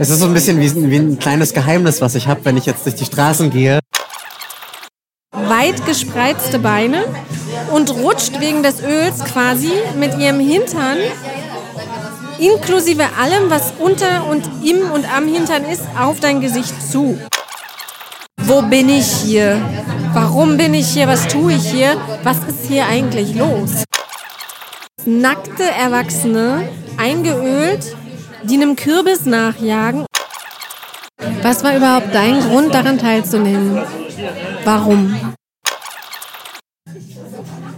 Es ist so ein bisschen wie, wie ein kleines Geheimnis, was ich habe, wenn ich jetzt durch die Straßen gehe. Weit gespreizte Beine und rutscht wegen des Öls quasi mit ihrem Hintern inklusive allem, was unter und im und am Hintern ist, auf dein Gesicht zu. Wo bin ich hier? Warum bin ich hier? Was tue ich hier? Was ist hier eigentlich los? Nackte Erwachsene, eingeölt, die einem Kürbis nachjagen. Was war überhaupt dein Grund, daran teilzunehmen? Warum?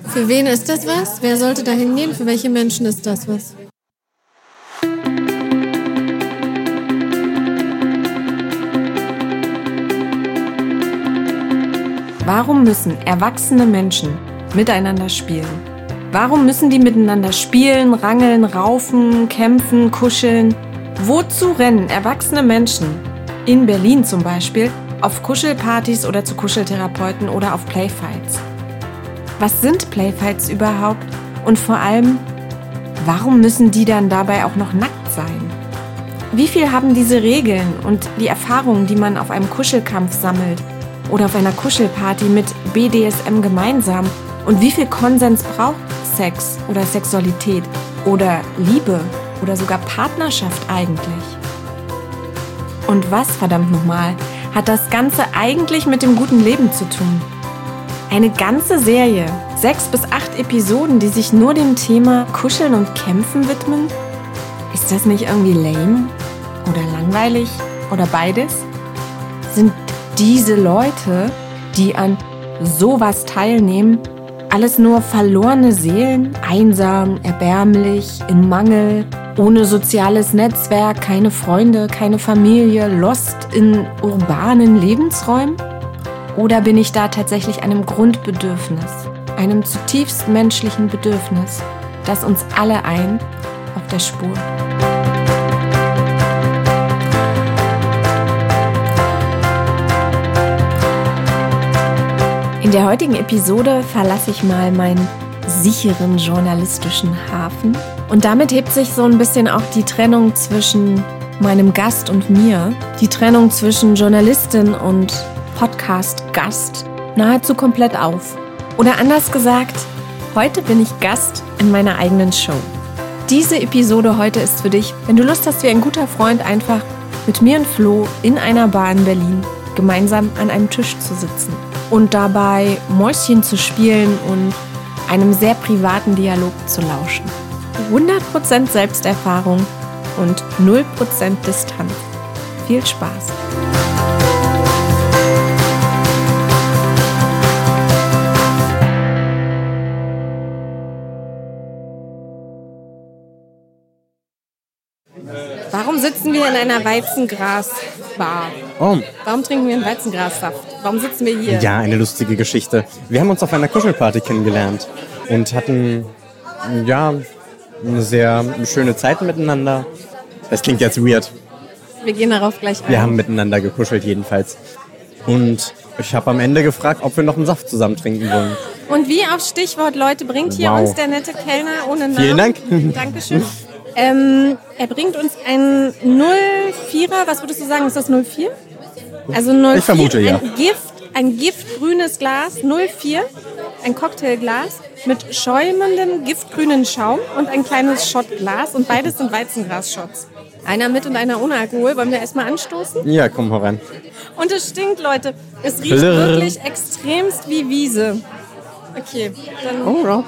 Für wen ist das was? Wer sollte da hingehen? Für welche Menschen ist das was? Warum müssen erwachsene Menschen miteinander spielen? Warum müssen die miteinander spielen, rangeln, raufen, kämpfen, kuscheln? Wozu rennen erwachsene Menschen in Berlin zum Beispiel auf Kuschelpartys oder zu Kuscheltherapeuten oder auf Playfights? Was sind Playfights überhaupt? Und vor allem, warum müssen die dann dabei auch noch nackt sein? Wie viel haben diese Regeln und die Erfahrungen, die man auf einem Kuschelkampf sammelt oder auf einer Kuschelparty mit BDSM gemeinsam? Und wie viel Konsens braucht Sex oder Sexualität oder Liebe oder sogar Partnerschaft eigentlich? Und was, verdammt nochmal, hat das Ganze eigentlich mit dem guten Leben zu tun? Eine ganze Serie, sechs bis acht Episoden, die sich nur dem Thema Kuscheln und Kämpfen widmen? Ist das nicht irgendwie lame? Oder langweilig? Oder beides? Sind diese Leute, die an sowas teilnehmen, alles nur verlorene Seelen, einsam, erbärmlich, im Mangel, ohne soziales Netzwerk, keine Freunde, keine Familie, lost in urbanen Lebensräumen? Oder bin ich da tatsächlich einem Grundbedürfnis, einem zutiefst menschlichen Bedürfnis, das uns alle ein auf der Spur? In der heutigen Episode verlasse ich mal meinen sicheren journalistischen Hafen und damit hebt sich so ein bisschen auch die Trennung zwischen meinem Gast und mir, die Trennung zwischen Journalistin und Podcast-Gast nahezu komplett auf. Oder anders gesagt, heute bin ich Gast in meiner eigenen Show. Diese Episode heute ist für dich, wenn du Lust hast, wie ein guter Freund einfach mit mir und Flo in einer Bar in Berlin gemeinsam an einem Tisch zu sitzen und dabei Mäuschen zu spielen und einem sehr privaten Dialog zu lauschen. 100% Selbsterfahrung und 0% Distanz. Viel Spaß! Sitzen wir in einer Weizengrasbar? Oh, Warum trinken wir einen Weizengrassaft? Warum sitzen wir hier? ja, eine lustige Geschichte. Wir haben uns auf einer Kuschelparty kennengelernt und hatten, ja, eine sehr schöne Zeit miteinander. Das klingt jetzt weird. Wir gehen darauf gleich ein. Wir haben miteinander gekuschelt jedenfalls. Und ich habe am Ende gefragt, ob wir noch einen Saft zusammen trinken wollen. Und wie auf Stichwort Leute bringt hier Wow. uns der nette Kellner ohne Namen. Vielen Dank. Dankeschön. Ähm, er bringt uns einen 04er, was würdest du sagen, ist das 04? Also 04, Ich vermute, ja. Ein Gift, ein giftgrünes Glas, 04, ein Cocktailglas mit schäumendem giftgrünen Schaum und ein kleines Schottglas und beides sind Weizengrasshots. Einer mit und einer ohne Alkohol. Wollen wir erstmal anstoßen? Ja, komm herein. Und es stinkt, Leute. Es riecht Blirr. wirklich extremst wie Wiese. Okay, dann Oh, ja.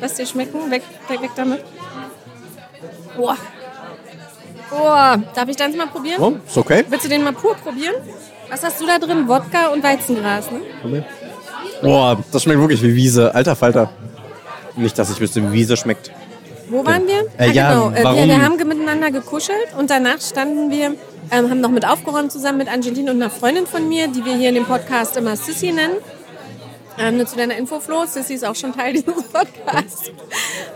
lass dir schmecken. Weg, weg, weg damit. Boah. Boah. Darf ich deins mal probieren? Oh, ist okay. Willst du den mal pur probieren? Was hast du da drin? Wodka und Weizengras, ne? Boah, das schmeckt wirklich wie Wiese. Alter Falter. Nicht, dass ich wüsste, wie Wiese schmeckt. Wo waren wir? Äh, ja, genau. Äh, warum- Wir, wir haben miteinander gekuschelt und danach standen wir, ähm, haben noch mit aufgeräumt zusammen mit Angeline und einer Freundin von mir, die wir hier in dem Podcast immer Sissy nennen. Ähm, nur zu deiner Info, Flo, Sissy ist auch schon Teil dieses Podcasts.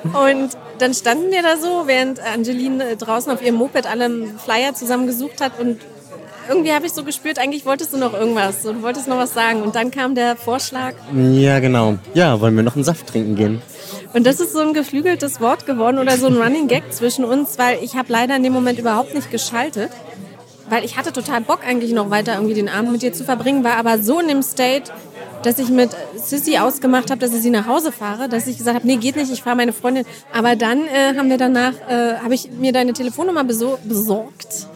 Und dann standen wir da so, während Angeline äh, draußen auf ihrem Moped alle Flyer zusammengesucht hat und irgendwie habe ich so gespürt, eigentlich wolltest du noch irgendwas, du wolltest noch was sagen. Und dann kam der Vorschlag, Ja, genau. Ja, wollen wir noch einen Saft trinken gehen? Und das ist so ein geflügeltes Wort geworden oder so ein Running Gag zwischen uns, weil ich habe leider in dem Moment überhaupt nicht geschaltet. weil ich hatte total Bock eigentlich noch weiter irgendwie den Abend mit dir zu verbringen, war aber so in dem State, dass ich mit Sissy ausgemacht habe, dass ich sie nach Hause fahre, dass ich gesagt habe, nee, geht nicht, ich fahre meine Freundin. Aber dann äh, haben wir danach, äh, habe ich mir deine Telefonnummer besorgt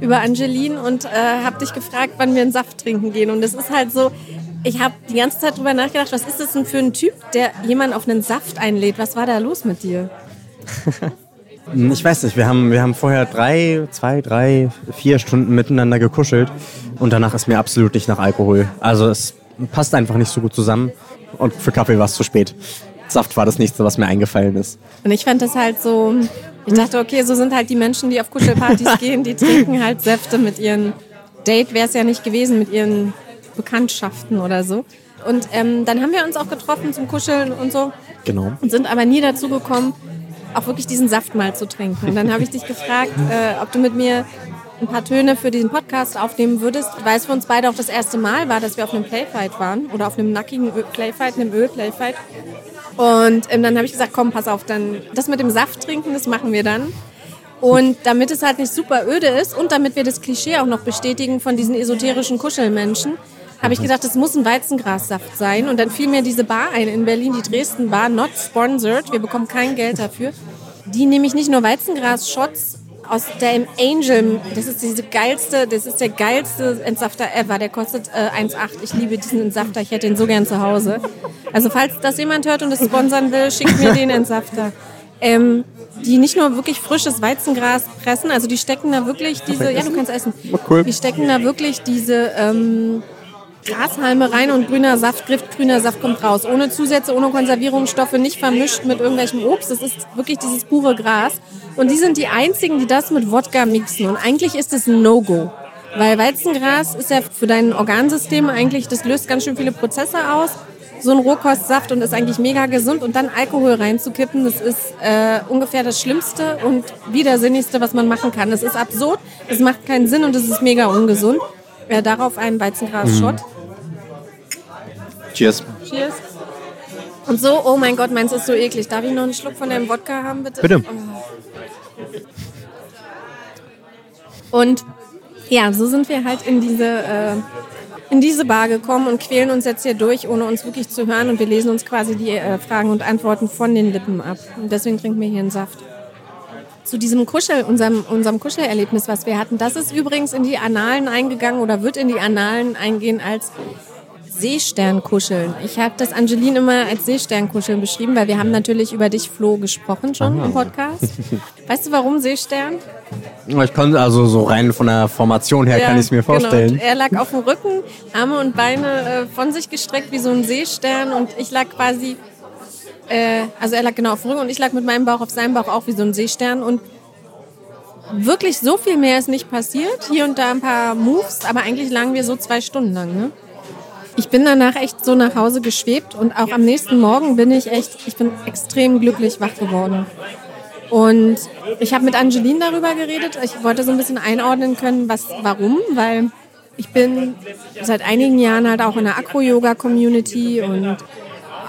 über Angeline und äh, habe dich gefragt, wann wir einen Saft trinken gehen. Und es ist halt so, ich habe die ganze Zeit drüber nachgedacht, was ist das denn für ein Typ, der jemanden auf einen Saft einlädt? Was war da los mit dir? Ich weiß nicht, wir haben, wir haben vorher drei, zwei, drei, vier Stunden miteinander gekuschelt und danach ist mir absolut nicht nach Alkohol. Also es passt einfach nicht so gut zusammen und für Kaffee war es zu spät. Saft war das nächste, was mir eingefallen ist. Und ich fand das halt so, ich dachte, okay, so sind halt die Menschen, die auf Kuschelpartys gehen, die trinken halt Säfte mit ihren Date, wäre es ja nicht gewesen, mit ihren Bekanntschaften oder so. Und ähm, dann haben wir uns auch getroffen zum Kuscheln und so. Genau. Und sind aber nie dazu gekommen, auch wirklich diesen Saft mal zu trinken. Und dann habe ich dich gefragt, äh, ob du mit mir ein paar Töne für diesen Podcast aufnehmen würdest, weil es für uns beide auch das erste Mal war, dass wir auf einem Playfight waren oder auf einem nackigen Ö Playfight, einem Öl-Playfight. Und ähm, dann habe ich gesagt, komm, pass auf, dann das mit dem Saft trinken, das machen wir dann. Und damit es halt nicht super öde ist und damit wir das Klischee auch noch bestätigen von diesen esoterischen Kuschelmenschen, habe ich gedacht, es muss ein Weizengrassaft sein. Und dann fiel mir diese Bar ein in Berlin, die Dresden Bar, not sponsored. Wir bekommen kein Geld dafür. Die nämlich nicht nur Weizengras-Shots aus der Angel, das ist diese geilste, das ist der geilste Entsafter ever. Der kostet äh, 1,8. Ich liebe diesen Entsafter. Ich hätte ihn so gern zu Hause. Also falls das jemand hört und es sponsern will, schickt mir den Entsafter. Ähm, die nicht nur wirklich frisches Weizengras pressen, also die stecken da wirklich diese, ja, du kannst essen. Die stecken da wirklich diese ähm, Grashalme rein und grüner Saft trifft, grüner Saft kommt raus. Ohne Zusätze, ohne Konservierungsstoffe, nicht vermischt mit irgendwelchem Obst. Das ist wirklich dieses pure Gras. Und die sind die einzigen, die das mit Wodka mixen. Und eigentlich ist es ein No-Go. Weil Weizengras ist ja für dein Organsystem eigentlich, das löst ganz schön viele Prozesse aus. So ein Rohkostsaft und ist eigentlich mega gesund. Und dann Alkohol reinzukippen, das ist äh, ungefähr das Schlimmste und widersinnigste, was man machen kann. Es ist absurd, es macht keinen Sinn und es ist mega ungesund. Äh, darauf einen Weizengras-Shot. Mhm. Cheers. Cheers. Und so, oh mein Gott, meins ist so eklig. Darf ich noch einen Schluck von deinem Wodka haben, bitte? Bitte. Oh. Und ja, so sind wir halt in diese, äh, in diese Bar gekommen und quälen uns jetzt hier durch, ohne uns wirklich zu hören. Und wir lesen uns quasi die äh, Fragen und Antworten von den Lippen ab. Und deswegen trinken wir hier einen Saft. Zu diesem Kuschel, unserem, unserem Kuschelerlebnis, was wir hatten, das ist übrigens in die Annalen eingegangen oder wird in die Annalen eingehen als Seesternkuscheln. Ich habe das Angeline immer als Seesternkuscheln beschrieben, weil wir haben natürlich über dich, Flo, gesprochen schon Aha. im Podcast. Weißt du, warum Seestern? Ich konnte also so rein von der Formation her ja, kann ich es mir genau. vorstellen. Genau. Er lag auf dem Rücken, Arme und Beine äh, von sich gestreckt wie so ein Seestern und ich lag quasi, äh, also er lag genau auf dem Rücken und ich lag mit meinem Bauch auf seinem Bauch auch wie so ein Seestern und wirklich so viel mehr ist nicht passiert. Hier und da ein paar Moves, aber eigentlich lagen wir so zwei Stunden lang. Ne? Ich bin danach echt so nach Hause geschwebt und auch am nächsten Morgen bin ich echt, ich bin extrem glücklich wach geworden. Und ich habe mit Angeline darüber geredet. Ich wollte so ein bisschen einordnen können, was, warum, weil ich bin seit einigen Jahren halt auch in der Acro-Yoga-Community und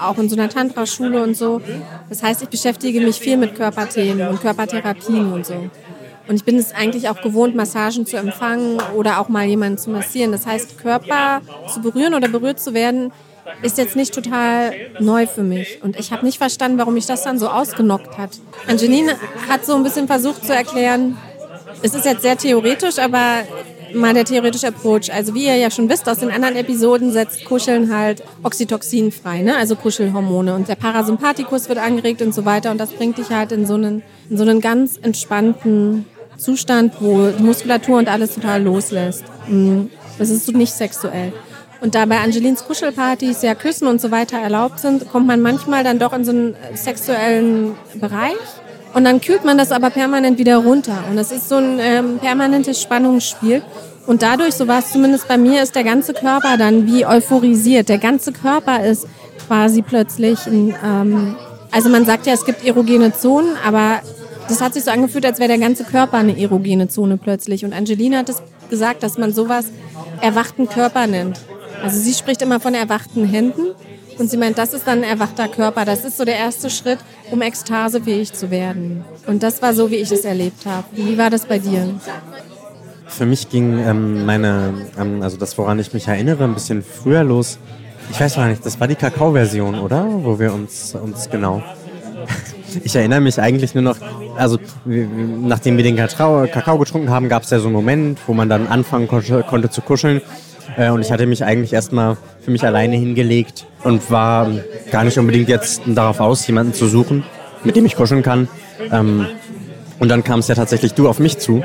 auch in so einer Tantra-Schule und so. Das heißt, ich beschäftige mich viel mit Körperthemen und Körpertherapien und so. Und ich bin es eigentlich auch gewohnt, Massagen zu empfangen oder auch mal jemanden zu massieren. Das heißt, Körper zu berühren oder berührt zu werden, ist jetzt nicht total neu für mich. Und ich habe nicht verstanden, warum mich das dann so ausgenockt hat. Angelina hat so ein bisschen versucht zu erklären, es ist jetzt sehr theoretisch, aber mal der theoretische Approach. Also wie ihr ja schon wisst aus den anderen Episoden, setzt Kuscheln halt Oxytocin frei, ne? also Kuschelhormone. Und der Parasympathikus wird angeregt und so weiter. Und das bringt dich halt in so einen, in so einen ganz entspannten Zustand, wo die Muskulatur und alles total loslässt. Mhm. Das ist nicht sexuell. Und da bei Angelins Kuschelpartys ja Küssen und so weiter erlaubt sind, kommt man manchmal dann doch in so einen sexuellen Bereich. Und dann kühlt man das aber permanent wieder runter. Und es ist so ein ähm, permanentes Spannungsspiel. Und dadurch, so war es zumindest bei mir, ist der ganze Körper dann wie euphorisiert. Der ganze Körper ist quasi plötzlich ein, ähm, also man sagt ja, es gibt erogene Zonen, aber das hat sich so angefühlt, als wäre der ganze Körper eine erogene Zone plötzlich. Und Angelina hat es gesagt, dass man sowas erwachten Körper nennt. Also sie spricht immer von erwachten Händen und sie meint, das ist dann ein erwachter Körper. Das ist so der erste Schritt, um ekstasefähig zu werden. Und das war so, wie ich es erlebt habe. Wie war das bei dir? Für mich ging ähm, meine, ähm, also das, woran ich mich erinnere, ein bisschen früher los. Ich weiß gar nicht, das war die Kakao-Version, oder? Wo wir uns, uns genau. Ich erinnere mich eigentlich nur noch, also nachdem wir den Kakao, Kakao getrunken haben, gab es ja so einen Moment, wo man dann anfangen konnte, konnte zu kuscheln. Äh, und ich hatte mich eigentlich erstmal für mich alleine hingelegt und war gar nicht unbedingt jetzt darauf aus, jemanden zu suchen, mit dem ich kuscheln kann. Ähm, und dann kam es ja tatsächlich du auf mich zu.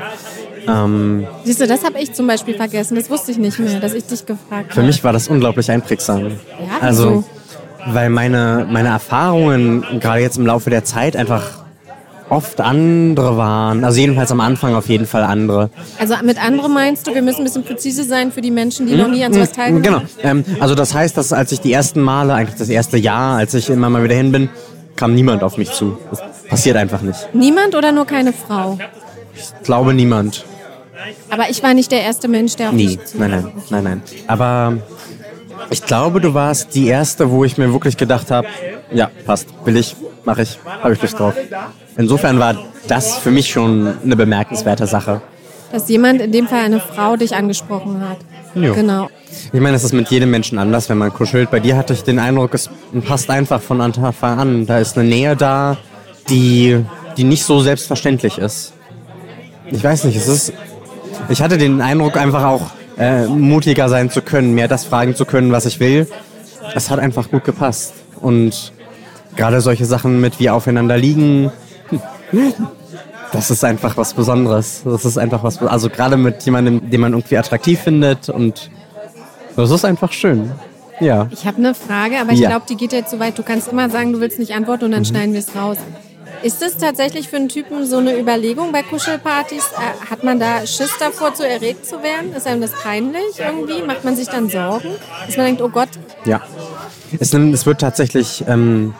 Ähm, Siehst du, das habe ich zum Beispiel vergessen. Das wusste ich nicht mehr, dass ich dich gefragt habe. Für mich war das unglaublich einprägsam. Ja, also, weil meine, meine Erfahrungen gerade jetzt im Laufe der Zeit einfach oft andere waren. Also jedenfalls am Anfang auf jeden Fall andere. Also mit andere meinst du, wir müssen ein bisschen präzise sein für die Menschen, die hm? noch nie an sowas hm, teilgenommen haben? Genau. Ähm, also das heißt, dass als ich die ersten Male, eigentlich das erste Jahr, als ich immer mal wieder hin bin, kam niemand auf mich zu. Das passiert einfach nicht. Niemand oder nur keine Frau? Ich glaube niemand. Aber ich war nicht der erste Mensch, der auf Nie. mich zu Nein, nein, nein, nein. Aber ich glaube, du warst die erste, wo ich mir wirklich gedacht habe, ja, passt, will ich, mache ich, habe ich Lust drauf. Insofern war das für mich schon eine bemerkenswerte Sache. Dass jemand, in dem Fall eine Frau, dich angesprochen hat. Jo. Genau. Ich meine, es ist mit jedem Menschen anders, wenn man kuschelt. Bei dir hatte ich den Eindruck, es passt einfach von Anfang an. Da ist eine Nähe da, die, die nicht so selbstverständlich ist. Ich weiß nicht, es ist. Ich hatte den Eindruck, einfach auch äh, mutiger sein zu können, mehr das fragen zu können, was ich will. Es hat einfach gut gepasst. Und gerade solche Sachen mit wie aufeinander liegen, das ist einfach was Besonderes. Das ist einfach was, also gerade mit jemandem, den man irgendwie attraktiv findet und das ist einfach schön. Ja. Ich habe eine Frage, aber ich ja. glaube, die geht jetzt so weit. Du kannst immer sagen, du willst nicht antworten und dann mhm. schneiden wir es raus. Ist das tatsächlich für einen Typen so eine Überlegung bei Kuschelpartys? Äh, hat man da Schiss davor, zu erregt zu werden? Ist einem das peinlich irgendwie? Macht man sich dann Sorgen? Dass man denkt, oh Gott. Ja. Es, es wird tatsächlich ähm,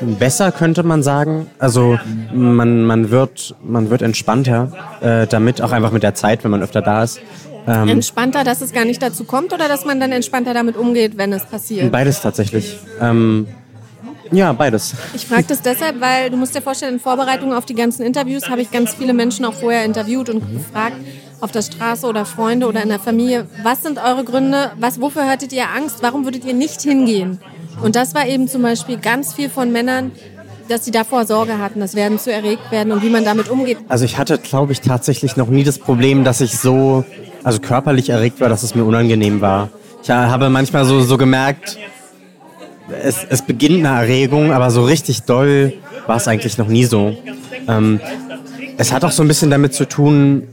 besser, könnte man sagen. Also man, man, wird, man wird entspannter äh, damit, auch einfach mit der Zeit, wenn man öfter da ist. Ähm, entspannter, dass es gar nicht dazu kommt oder dass man dann entspannter damit umgeht, wenn es passiert? Beides tatsächlich. Ähm, ja, beides. Ich frage das deshalb, weil du musst dir vorstellen, in Vorbereitung auf die ganzen Interviews habe ich ganz viele Menschen auch vorher interviewt und mhm. gefragt, auf der Straße oder Freunde oder in der Familie, was sind eure Gründe, was, wofür hattet ihr Angst, warum würdet ihr nicht hingehen? Und das war eben zum Beispiel ganz viel von Männern, dass sie davor Sorge hatten, das werden zu erregt werden und wie man damit umgeht. Also ich hatte, glaube ich, tatsächlich noch nie das Problem, dass ich so, also körperlich erregt war, dass es mir unangenehm war. Ich habe manchmal so, so gemerkt, es, es beginnt eine Erregung, aber so richtig doll war es eigentlich noch nie so. Ähm, es hat auch so ein bisschen damit zu tun,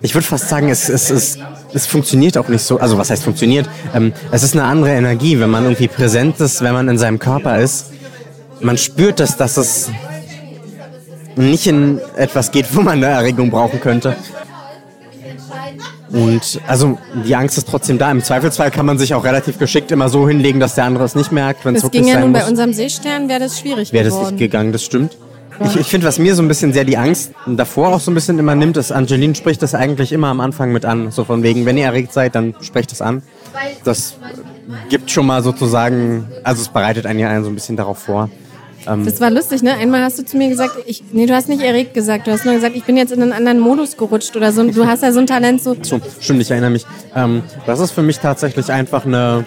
ich würde fast sagen, es, es, es, es funktioniert auch nicht so. Also was heißt funktioniert? Ähm, es ist eine andere Energie, wenn man irgendwie präsent ist, wenn man in seinem Körper ist. Man spürt es, dass es nicht in etwas geht, wo man eine Erregung brauchen könnte. Und also die Angst ist trotzdem da. Im Zweifelsfall kann man sich auch relativ geschickt immer so hinlegen, dass der andere es nicht merkt, wenn es wirklich ging ja nun muss. bei unserem Seestern wäre das schwierig Wäre das nicht gegangen, das stimmt. Ich, ich finde, was mir so ein bisschen sehr die Angst davor auch so ein bisschen immer nimmt, ist, Angeline spricht das eigentlich immer am Anfang mit an. So von wegen, wenn ihr erregt seid, dann sprecht es an. Das gibt schon mal sozusagen, also es bereitet einen ja einen so ein bisschen darauf vor. Ähm, das war lustig, ne? Einmal hast du zu mir gesagt, ich, nee, du hast nicht erregt gesagt, du hast nur gesagt, ich bin jetzt in einen anderen Modus gerutscht oder so. Du hast ja so ein Talent so. so stimmt, ich erinnere mich. Ähm, das ist für mich tatsächlich einfach eine,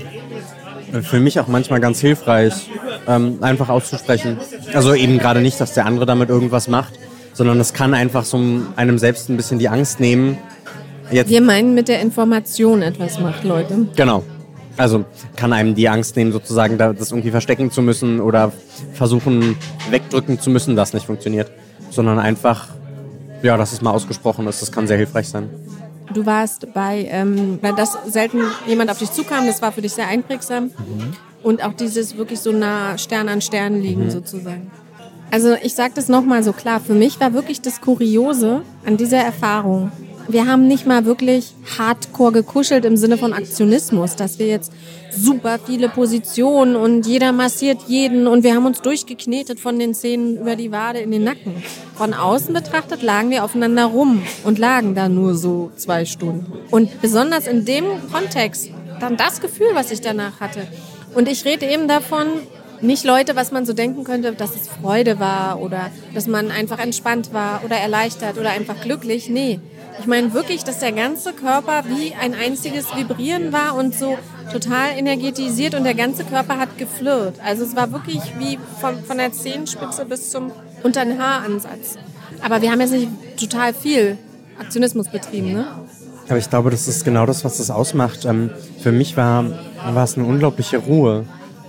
für mich auch manchmal ganz hilfreich, ähm, einfach auszusprechen. Also eben gerade nicht, dass der andere damit irgendwas macht, sondern es kann einfach so einem selbst ein bisschen die Angst nehmen. Jetzt Wir meinen mit der Information etwas macht, Leute. Genau. Also kann einem die Angst nehmen, sozusagen das irgendwie verstecken zu müssen oder versuchen wegdrücken zu müssen, das nicht funktioniert. Sondern einfach, ja, dass es mal ausgesprochen ist, das kann sehr hilfreich sein. Du warst bei, ähm, dass selten jemand auf dich zukam, das war für dich sehr einprägsam. Mhm. Und auch dieses wirklich so nah Stern an Stern liegen mhm. sozusagen. Also ich sage das nochmal so klar, für mich war wirklich das Kuriose an dieser Erfahrung, wir haben nicht mal wirklich hardcore gekuschelt im Sinne von Aktionismus, dass wir jetzt super viele Positionen und jeder massiert jeden und wir haben uns durchgeknetet von den Zähnen über die Wade in den Nacken. Von außen betrachtet lagen wir aufeinander rum und lagen da nur so zwei Stunden. Und besonders in dem Kontext, dann das Gefühl, was ich danach hatte. Und ich rede eben davon, nicht Leute, was man so denken könnte, dass es Freude war oder dass man einfach entspannt war oder erleichtert oder einfach glücklich. Nee, ich meine wirklich, dass der ganze Körper wie ein einziges Vibrieren war und so total energetisiert und der ganze Körper hat geflirrt. Also es war wirklich wie von, von der Zehenspitze bis zum unter den Haaransatz. Aber wir haben jetzt nicht total viel Aktionismus betrieben, ne? Aber ich glaube, das ist genau das, was das ausmacht. Ähm, für mich war, war es eine unglaubliche Ruhe.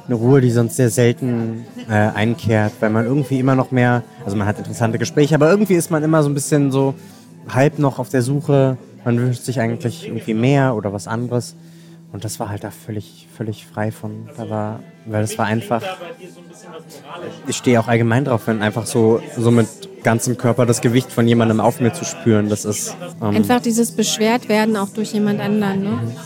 Eine Ruhe, die sonst sehr selten äh, einkehrt, weil man irgendwie immer noch mehr, also man hat interessante Gespräche, aber irgendwie ist man immer so ein bisschen so halb noch auf der Suche. Man wünscht sich eigentlich irgendwie mehr oder was anderes. Und das war halt da völlig, völlig frei von. Da war, weil es war einfach. Ich stehe auch allgemein drauf, wenn einfach so, so mit ganzem Körper das Gewicht von jemandem auf mir zu spüren. Das ist. Ähm einfach dieses Beschwertwerden auch durch jemand anderen. Ne?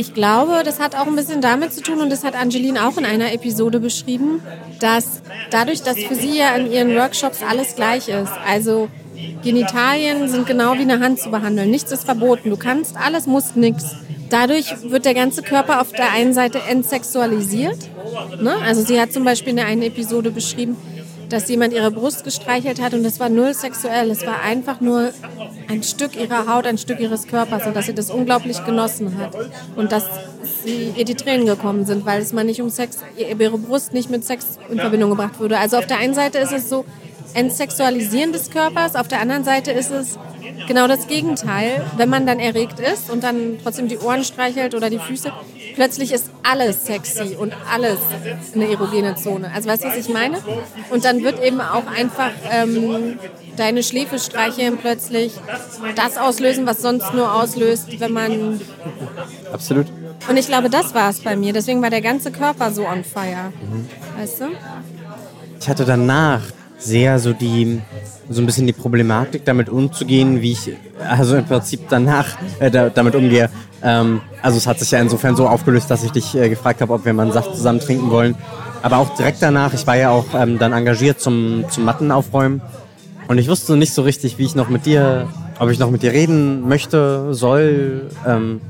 Ich glaube, das hat auch ein bisschen damit zu tun, und das hat Angeline auch in einer Episode beschrieben, dass dadurch, dass für sie ja in ihren Workshops alles gleich ist, also Genitalien sind genau wie eine Hand zu behandeln. Nichts ist verboten. Du kannst alles, musst nichts. Dadurch wird der ganze Körper auf der einen Seite entsexualisiert. Ne? Also sie hat zum Beispiel in der einen Episode beschrieben, dass jemand ihre Brust gestreichelt hat und das war null sexuell. Es war einfach nur ein Stück ihrer Haut, ein Stück ihres Körpers und dass sie das unglaublich genossen hat. Und dass sie, ihr die Tränen gekommen sind, weil es mal nicht um Sex, ihre Brust nicht mit Sex in Verbindung gebracht wurde. Also auf der einen Seite ist es so, Entsexualisieren des Körpers. Auf der anderen Seite ist es genau das Gegenteil. Wenn man dann erregt ist und dann trotzdem die Ohren streichelt oder die Füße, plötzlich ist alles sexy und alles eine erogene Zone. Also weißt du, was ich meine? Und dann wird eben auch einfach ähm, deine Schläfe streicheln plötzlich das auslösen, was sonst nur auslöst, wenn man... Absolut. Und ich glaube, das war es bei mir. Deswegen war der ganze Körper so on fire. Mhm. Weißt du? Ich hatte danach sehr so die so ein bisschen die Problematik damit umzugehen, wie ich also im Prinzip danach äh, da, damit umgehe. Ähm, also es hat sich ja insofern so aufgelöst, dass ich dich äh, gefragt habe, ob wir mal einen Saft zusammen trinken wollen. Aber auch direkt danach, ich war ja auch ähm, dann engagiert zum, zum Mattenaufräumen und ich wusste nicht so richtig, wie ich noch mit dir, ob ich noch mit dir reden möchte, soll. Ähm,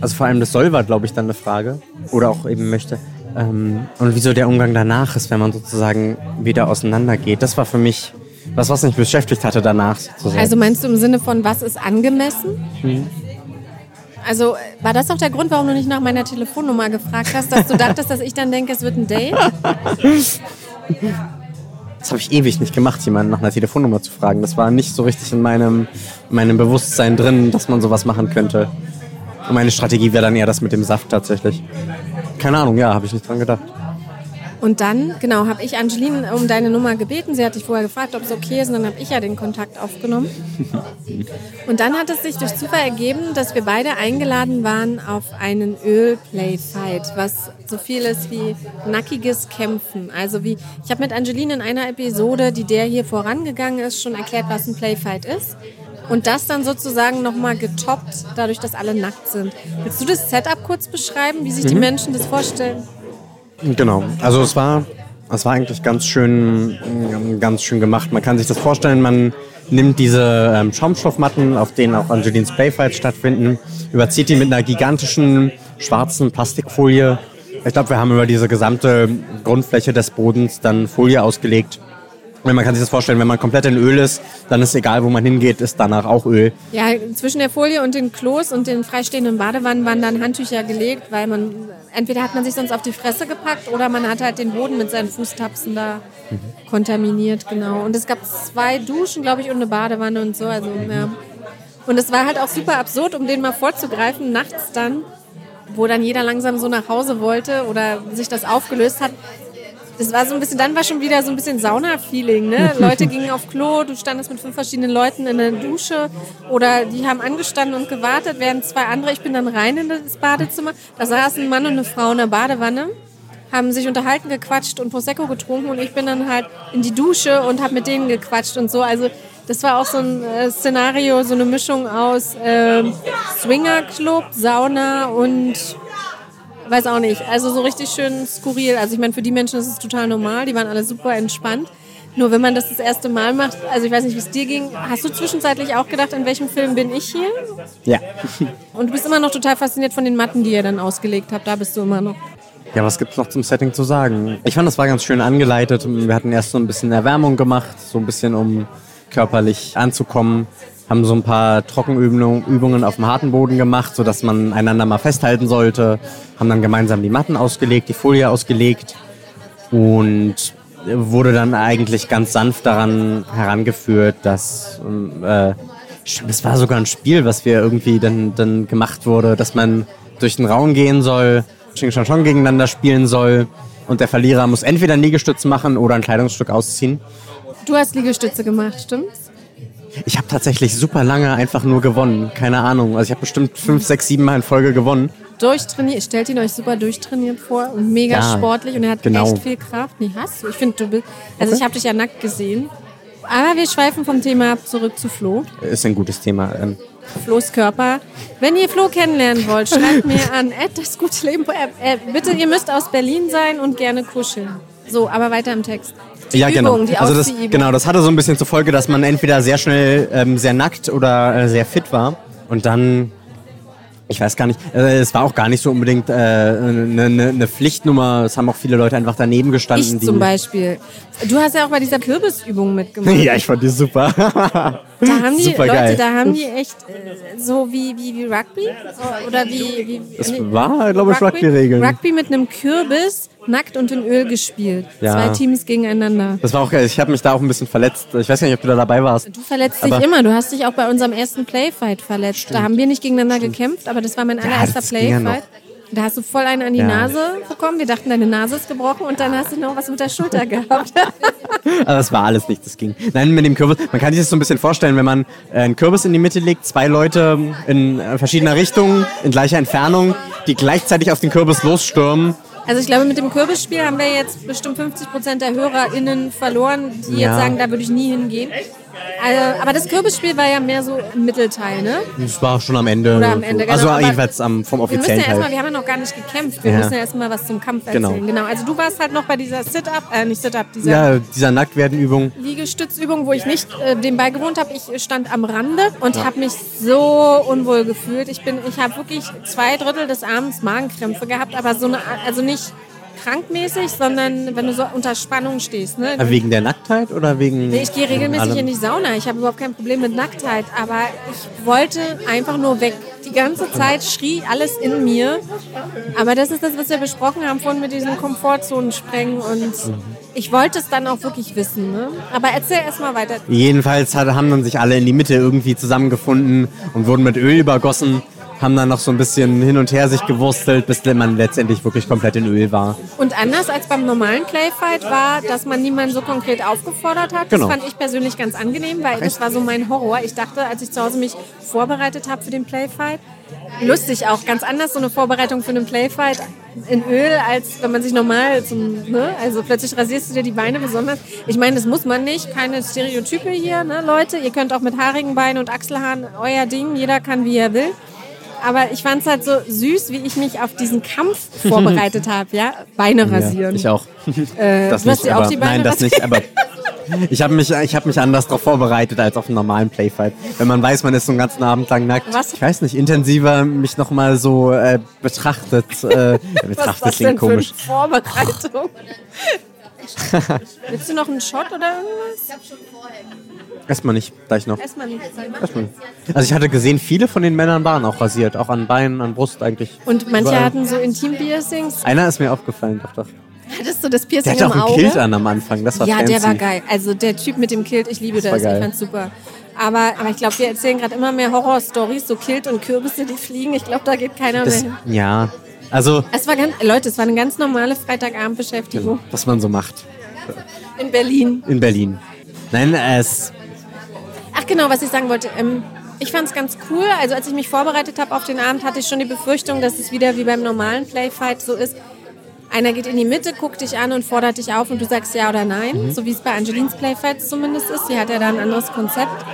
also vor allem das soll war, glaube ich, dann eine Frage oder auch eben möchte. Ähm, und wieso der Umgang danach ist, wenn man sozusagen wieder auseinandergeht. Das war für mich was, was mich beschäftigt hatte danach. Sozusagen. Also meinst du im Sinne von, was ist angemessen? Mhm. Also war das auch der Grund, warum du nicht nach meiner Telefonnummer gefragt hast, dass du dachtest, dass ich dann denke, es wird ein Date? Das habe ich ewig nicht gemacht, jemanden nach einer Telefonnummer zu fragen. Das war nicht so richtig in meinem, meinem Bewusstsein drin, dass man sowas machen könnte. Und meine Strategie wäre dann eher das mit dem Saft tatsächlich. Keine Ahnung, ja, habe ich nicht dran gedacht. Und dann, genau, habe ich Angeline um deine Nummer gebeten. Sie hat dich vorher gefragt, ob es okay ist. Und dann habe ich ja den Kontakt aufgenommen. Und dann hat es sich durch Zufall ergeben, dass wir beide eingeladen waren auf einen Ölplay-Fight, was so viel ist wie nackiges Kämpfen. Also wie, ich habe mit Angeline in einer Episode, die der hier vorangegangen ist, schon erklärt, was ein Playfight ist. Und das dann sozusagen nochmal getoppt, dadurch, dass alle nackt sind. Willst du das Setup kurz beschreiben, wie sich mhm. die Menschen das vorstellen? Genau. Also es war, es war eigentlich ganz schön, ganz schön gemacht. Man kann sich das vorstellen, man nimmt diese ähm, Schaumstoffmatten, auf denen auch Angelines Playfights stattfinden, überzieht die mit einer gigantischen schwarzen Plastikfolie. Ich glaube, wir haben über diese gesamte Grundfläche des Bodens dann Folie ausgelegt man kann sich das vorstellen, wenn man komplett in Öl ist, dann ist egal, wo man hingeht, ist danach auch Öl. Ja, zwischen der Folie und den Klos und den freistehenden Badewannen waren dann Handtücher gelegt, weil man, entweder hat man sich sonst auf die Fresse gepackt oder man hat halt den Boden mit seinen Fußtapsen da mhm. kontaminiert, genau. Und es gab zwei Duschen, glaube ich, und eine Badewanne und so, also, ja. Und es war halt auch super absurd, um den mal vorzugreifen, nachts dann, wo dann jeder langsam so nach Hause wollte oder sich das aufgelöst hat, das war so ein bisschen, dann war schon wieder so ein bisschen Sauna-Feeling, ne? Leute gingen auf Klo, du standest mit fünf verschiedenen Leuten in der Dusche oder die haben angestanden und gewartet, während zwei andere, ich bin dann rein in das Badezimmer, da saß ein Mann und eine Frau in der Badewanne, haben sich unterhalten, gequatscht und Prosecco getrunken und ich bin dann halt in die Dusche und habe mit denen gequatscht und so, also das war auch so ein äh, Szenario, so eine Mischung aus äh, Swingerclub, Sauna und weiß auch nicht. Also so richtig schön skurril. Also ich meine, für die Menschen ist es total normal. Die waren alle super entspannt. Nur wenn man das das erste Mal macht, also ich weiß nicht, wie es dir ging, hast du zwischenzeitlich auch gedacht, in welchem Film bin ich hier? Ja. Und du bist immer noch total fasziniert von den Matten, die ihr dann ausgelegt habt. Da bist du immer noch. Ja, was gibt's noch zum Setting zu sagen? Ich fand, das war ganz schön angeleitet. Wir hatten erst so ein bisschen Erwärmung gemacht, so ein bisschen um körperlich anzukommen. Haben so ein paar Trockenübungen auf dem harten Boden gemacht, sodass man einander mal festhalten sollte. Haben dann gemeinsam die Matten ausgelegt, die Folie ausgelegt und wurde dann eigentlich ganz sanft daran herangeführt, dass äh, es war sogar ein Spiel, was wir irgendwie dann, dann gemacht wurde, dass man durch den Raum gehen soll, Ching Chong Chong gegeneinander spielen soll und der Verlierer muss entweder Liegestütze machen oder ein Kleidungsstück ausziehen. Du hast Liegestütze gemacht, stimmt's? Ich habe tatsächlich super lange einfach nur gewonnen. Keine Ahnung. Also ich habe bestimmt fünf, sechs, sieben Mal in Folge gewonnen. Durchtrainiert, stellt ihn euch super durchtrainiert vor und mega ja, sportlich und er hat genau. echt viel Kraft. Nee, hast du? Ich finde, du bist. Also okay. ich habe dich ja nackt gesehen. Aber wir schweifen vom Thema ab zurück zu Flo. Ist ein gutes Thema. Ähm, Flo's Körper. Wenn ihr Flo kennenlernen wollt, schreibt mir an das gute Leben. Äh, äh, bitte, ihr müsst aus Berlin sein und gerne kuscheln. So, aber weiter im Text. Ja, genau. Übung, genau. Also das, genau, das hatte so ein bisschen zur Folge, dass man entweder sehr schnell ähm, sehr nackt oder äh, sehr fit war. Und dann ich weiß gar nicht, äh, es war auch gar nicht so unbedingt eine äh, ne, ne Pflichtnummer. Es haben auch viele Leute einfach daneben gestanden. Ich zum Beispiel. Du hast ja auch bei dieser Kürbisübung mitgemacht. ja, ich fand die super. da haben die super Leute, da haben die echt äh, so wie, wie, wie Rugby oder wie, wie Es war, glaube ich, Rugby-Regeln. Rugby mit einem Kürbis nackt und in Öl gespielt. Ja. Zwei Teams gegeneinander. Das war auch geil. Ich habe mich da auch ein bisschen verletzt. Ich weiß gar nicht, ob du da dabei warst. Du verletzt dich immer. Du hast dich auch bei unserem ersten Playfight verletzt. Stimmt. Da haben wir nicht gegeneinander Stimmt. gekämpft, aber das war mein allererster ja, Playfight. Da hast du voll einen an die ja. Nase bekommen. Wir dachten, deine Nase ist gebrochen und dann hast du noch was mit der Schulter gehabt. Aber das war alles nicht, das ging. Nein, mit dem Kürbis, man kann sich das so ein bisschen vorstellen, wenn man äh, einen Kürbis in die Mitte legt, zwei Leute in äh, verschiedener Richtung, in gleicher Entfernung, die gleichzeitig auf den Kürbis losstürmen also ich glaube, mit dem Kürbisspiel haben wir jetzt bestimmt 50 Prozent der HörerInnen verloren, die ja. jetzt sagen, da würde ich nie hingehen. Also, aber das Kürbisspiel war ja mehr so ein Mittelteil, ne? Das war schon am Ende. Oder am Ende, genau. Also aber jedenfalls am, vom offiziellen wir ja Teil. wir haben ja noch gar nicht gekämpft. Wir ja. müssen ja erstmal was zum Kampf genau. erzählen. Genau. genau. Also du warst halt noch bei dieser Sit-Up, äh, nicht Sit-Up, dieser... Ja, dieser Nacktwerdenübung. Liegestützübung, wo ich nicht äh, dem beigewohnt habe. Ich stand am Rande und ja. habe mich so unwohl gefühlt. Ich bin, ich habe wirklich zwei Drittel des Abends Magenkrämpfe gehabt, aber so eine, also nicht krankmäßig, sondern wenn du so unter Spannung stehst. Ne? Wegen der Nacktheit oder wegen. Nee, ich gehe regelmäßig allem? in die Sauna. Ich habe überhaupt kein Problem mit Nacktheit, aber ich wollte einfach nur weg. Die ganze Zeit schrie alles in mir. Aber das ist das, was wir besprochen haben vorhin mit diesen Komfortzonen sprengen und ich wollte es dann auch wirklich wissen. Ne? Aber erzähl erst mal weiter. Jedenfalls haben dann sich alle in die Mitte irgendwie zusammengefunden und wurden mit Öl übergossen haben dann noch so ein bisschen hin und her sich gewurstelt, bis man letztendlich wirklich komplett in Öl war. Und anders als beim normalen Playfight war, dass man niemanden so konkret aufgefordert hat. Genau. Das fand ich persönlich ganz angenehm, weil das war so mein Horror. Ich dachte, als ich zu Hause mich vorbereitet habe für den Playfight, lustig auch, ganz anders so eine Vorbereitung für einen Playfight in Öl, als wenn man sich normal zum, ne? also plötzlich rasierst du dir die Beine besonders. Ich meine, das muss man nicht, keine Stereotype hier, ne, Leute. Ihr könnt auch mit haarigen Beinen und Achselhaaren euer Ding, jeder kann wie er will aber ich fand es halt so süß, wie ich mich auf diesen Kampf vorbereitet habe, ja? Beine rasieren. Ja, ich auch. Äh, das du nicht, hast dir auch die Beine Nein, das nicht, aber ich habe mich, hab mich anders darauf vorbereitet als auf einen normalen Playfight. Wenn man weiß, man ist so einen ganzen Abend lang nackt. Was? Ich weiß nicht, intensiver mich nochmal so äh, betrachtet. Äh, betrachtet Was klingt komisch. Vorbereitung. Willst du noch einen Shot oder irgendwas? Ich habe schon vorher. Erstmal nicht, gleich noch. Erstmal nicht. Erstmal nicht. Also ich hatte gesehen, viele von den Männern waren auch rasiert, auch an Beinen, an Brust eigentlich. Und manche überall. hatten so Intim-Piercings. Einer ist mir aufgefallen, doch doch. Hattest du das Piercing der hatte auch ein Kilt an am Anfang, das war Ja, fancy. der war geil. Also der Typ mit dem Kilt, ich liebe das, das ich fand's super. Aber, aber ich glaube, wir erzählen gerade immer mehr Horror-Stories, so Kilt und Kürbisse, die fliegen. Ich glaube, da geht keiner das, mehr hin. Ja, also... Es war ganz, Leute, es war eine ganz normale Freitagabendbeschäftigung. Genau, was man so macht. In Berlin. In Berlin. Nein, es Ach genau, was ich sagen wollte. Ähm, ich fand es ganz cool. Also als ich mich vorbereitet habe auf den Abend, hatte ich schon die Befürchtung, dass es wieder wie beim normalen Playfight so ist. Einer geht in die Mitte, guckt dich an und fordert dich auf und du sagst ja oder nein, mhm. so wie es bei Angelines Playfights zumindest ist. Sie hat ja da ein anderes Konzept.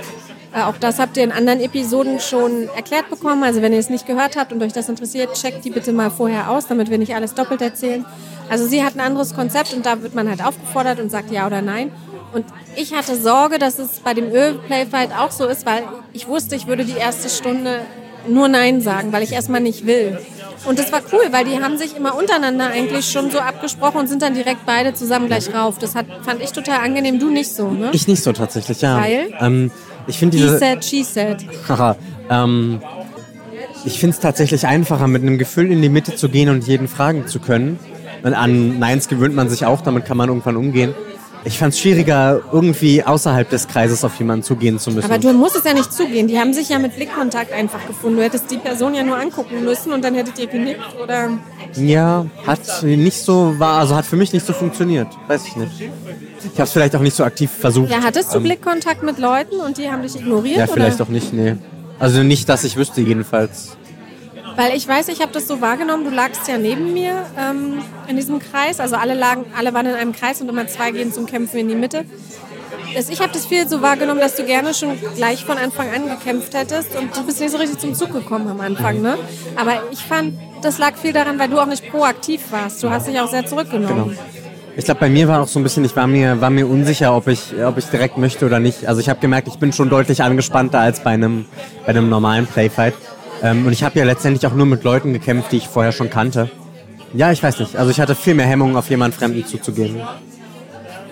Äh, auch das habt ihr in anderen Episoden schon erklärt bekommen. Also wenn ihr es nicht gehört habt und euch das interessiert, checkt die bitte mal vorher aus, damit wir nicht alles doppelt erzählen. Also sie hat ein anderes Konzept und da wird man halt aufgefordert und sagt ja oder nein. Und ich hatte Sorge, dass es bei dem Öl-Playfight auch so ist, weil ich wusste, ich würde die erste Stunde nur Nein sagen, weil ich erstmal nicht will. Und das war cool, weil die haben sich immer untereinander eigentlich schon so abgesprochen und sind dann direkt beide zusammen gleich rauf. Das hat, fand ich total angenehm. Du nicht so, ne? Ich nicht so tatsächlich, ja. Weil? Ähm, ich finde He diese. said, she said. Haha, ähm, ich finde es tatsächlich einfacher, mit einem Gefühl in die Mitte zu gehen und jeden fragen zu können. Und an Neins gewöhnt man sich auch, damit kann man irgendwann umgehen. Ich fand es schwieriger, irgendwie außerhalb des Kreises auf jemanden zugehen zu müssen. Aber du musst es ja nicht zugehen. Die haben sich ja mit Blickkontakt einfach gefunden. Du hättest die Person ja nur angucken müssen und dann hättet ihr genickt oder. ja, hat nicht so war, also hat für mich nicht so funktioniert. Weiß ich nicht. Ich habe es vielleicht auch nicht so aktiv versucht. Ja, hattest du Ähm, Blickkontakt mit Leuten und die haben dich ignoriert? Ja, vielleicht oder? auch nicht, nee. Also nicht, dass ich wüsste jedenfalls. Weil ich weiß, ich habe das so wahrgenommen, du lagst ja neben mir ähm, in diesem Kreis. Also alle lagen, alle waren in einem Kreis und immer zwei gehen zum Kämpfen in die Mitte. Ich habe das viel so wahrgenommen, dass du gerne schon gleich von Anfang an gekämpft hättest und du bist nicht so richtig zum Zug gekommen am Anfang, ne? Aber ich fand, das lag viel daran, weil du auch nicht proaktiv warst. Du hast dich auch sehr zurückgenommen. Genau. Ich glaube, bei mir war auch so ein bisschen, ich war mir, war mir unsicher, ob ich, ob ich direkt möchte oder nicht. Also ich habe gemerkt, ich bin schon deutlich angespannter als bei einem, bei einem normalen Playfight. Ähm, und ich habe ja letztendlich auch nur mit Leuten gekämpft, die ich vorher schon kannte. Ja, ich weiß nicht. Also ich hatte viel mehr Hemmungen, auf jemanden Fremden zuzugehen.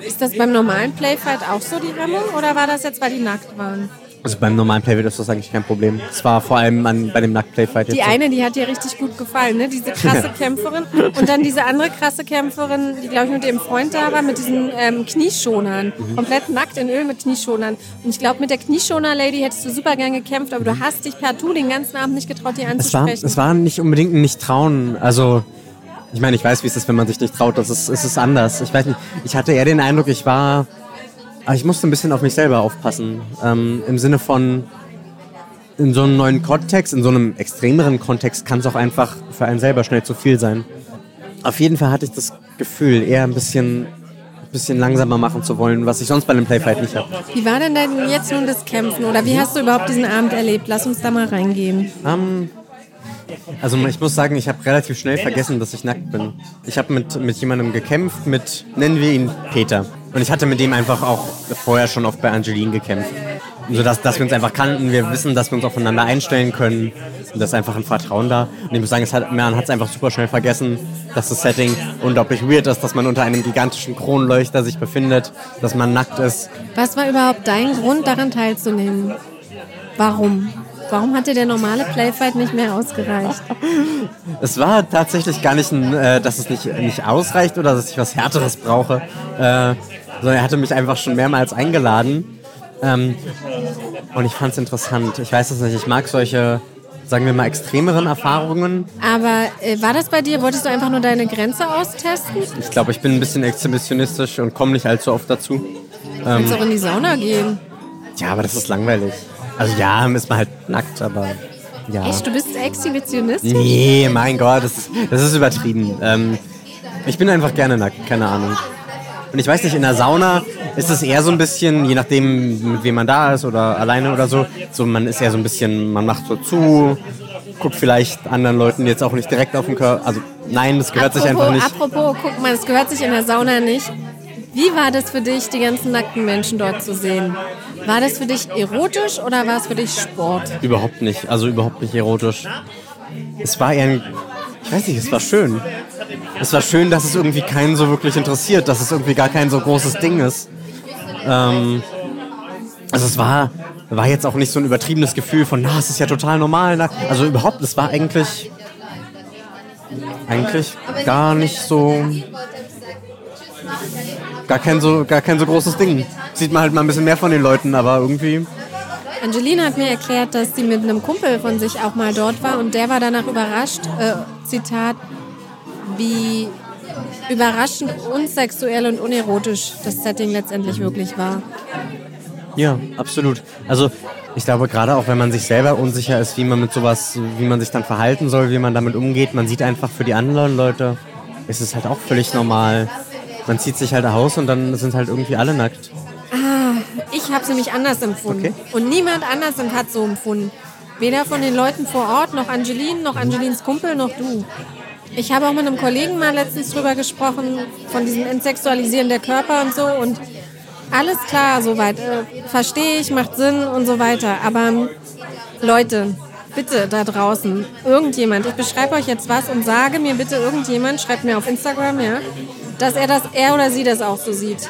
Ist das beim normalen Playfight auch so die Hemmung oder war das jetzt, weil die nackt waren? Also beim normalen Playfight ist das eigentlich kein Problem. Es war vor allem an, bei dem Nackt-Playfight jetzt Die so. eine, die hat dir richtig gut gefallen, ne? Diese krasse Kämpferin. Und dann diese andere krasse Kämpferin, die, glaube ich, mit ihrem Freund da war, mit diesen ähm, Knieschonern. Mhm. Komplett nackt in Öl mit Knieschonern. Und ich glaube, mit der Knieschoner-Lady hättest du super gern gekämpft, aber du hast dich partout den ganzen Abend nicht getraut, die Mhm. Es war, anzusprechen. es war nicht unbedingt ein Nicht-Trauen. Also, ich meine, ich weiß, wie es ist, wenn man sich nicht traut. Das ist, es ist anders. Ich weiß nicht. Ich hatte eher den Eindruck, ich war. Aber Ich musste ein bisschen auf mich selber aufpassen. Ähm, Im Sinne von. In so einem neuen Kontext, in so einem extremeren Kontext kann es auch einfach für einen selber schnell zu viel sein. Auf jeden Fall hatte ich das Gefühl, eher ein bisschen, bisschen langsamer machen zu wollen, was ich sonst bei einem Playfight nicht habe. Wie war denn denn jetzt nun das Kämpfen? Oder wie hast du überhaupt diesen Abend erlebt? Lass uns da mal reingehen. Ähm, also ich muss sagen, ich habe relativ schnell vergessen, dass ich nackt bin. Ich habe mit, mit jemandem gekämpft, mit, nennen wir ihn Peter. Und ich hatte mit dem einfach auch vorher schon oft bei Angeline gekämpft. Sodass dass wir uns einfach kannten, wir wissen, dass wir uns aufeinander einstellen können. Und das ist einfach ein Vertrauen da. Und ich muss sagen, es hat, man hat es einfach super schnell vergessen, dass das Setting unglaublich weird ist, dass man unter einem gigantischen Kronleuchter sich befindet, dass man nackt ist. Was war überhaupt dein Grund, daran teilzunehmen? Warum? Warum hat dir der normale Playfight nicht mehr ausgereicht? Es war tatsächlich gar nicht, ein, äh, dass es nicht, nicht ausreicht oder dass ich was Härteres brauche, äh, sondern er hatte mich einfach schon mehrmals eingeladen. Ähm, und ich fand es interessant. Ich weiß es nicht, ich mag solche, sagen wir mal, extremeren Erfahrungen. Aber äh, war das bei dir? Wolltest du einfach nur deine Grenze austesten? Ich glaube, ich bin ein bisschen exhibitionistisch und komme nicht allzu oft dazu. Du kannst auch in die Sauna gehen. Ja, aber das ist langweilig. Also ja, ist man halt nackt, aber ja. Echt, du bist Exhibitionist? Nee, mein Gott, das ist, das ist übertrieben. Ähm, ich bin einfach gerne nackt, keine Ahnung. Und ich weiß nicht, in der Sauna ist es eher so ein bisschen, je nachdem, mit wem man da ist oder alleine oder so, so man ist eher so ein bisschen, man macht so zu, guckt vielleicht anderen Leuten jetzt auch nicht direkt auf den Körper. Also nein, das gehört sich einfach nicht. Apropos, guck mal, das gehört sich in der Sauna nicht. Wie war das für dich, die ganzen nackten Menschen dort zu sehen? War das für dich erotisch oder war es für dich Sport? Überhaupt nicht, also überhaupt nicht erotisch. Es war eher ein, ich weiß nicht, es war schön. Es war schön, dass es irgendwie keinen so wirklich interessiert, dass es irgendwie gar kein so großes Ding ist. Ähm, also es war, war jetzt auch nicht so ein übertriebenes Gefühl von, na, es ist ja total normal. Also überhaupt, es war eigentlich, eigentlich gar nicht so, gar kein so, gar kein so großes Ding. Sieht man halt mal ein bisschen mehr von den Leuten, aber irgendwie, Angelina hat mir erklärt, dass sie mit einem Kumpel von sich auch mal dort war und der war danach überrascht, äh, Zitat, wie überraschend unsexuell und unerotisch das Setting letztendlich wirklich war. Ja, absolut. Also ich glaube gerade auch, wenn man sich selber unsicher ist, wie man mit sowas, wie man sich dann verhalten soll, wie man damit umgeht, man sieht einfach für die anderen Leute, ist es halt auch völlig normal. Man zieht sich halt aus und dann sind halt irgendwie alle nackt. Ich habe es nämlich anders empfunden. Okay. Und niemand anders hat so empfunden. Weder von den Leuten vor Ort, noch Angeline, noch Angelines Kumpel, noch du. Ich habe auch mit einem Kollegen mal letztens drüber gesprochen, von diesem Entsexualisieren der Körper und so. Und alles klar, soweit. Äh, Verstehe ich, macht Sinn und so weiter. Aber ähm, Leute, bitte da draußen, irgendjemand, ich beschreibe euch jetzt was und sage mir bitte irgendjemand, schreibt mir auf Instagram, ja, dass er das, er oder sie das auch so sieht.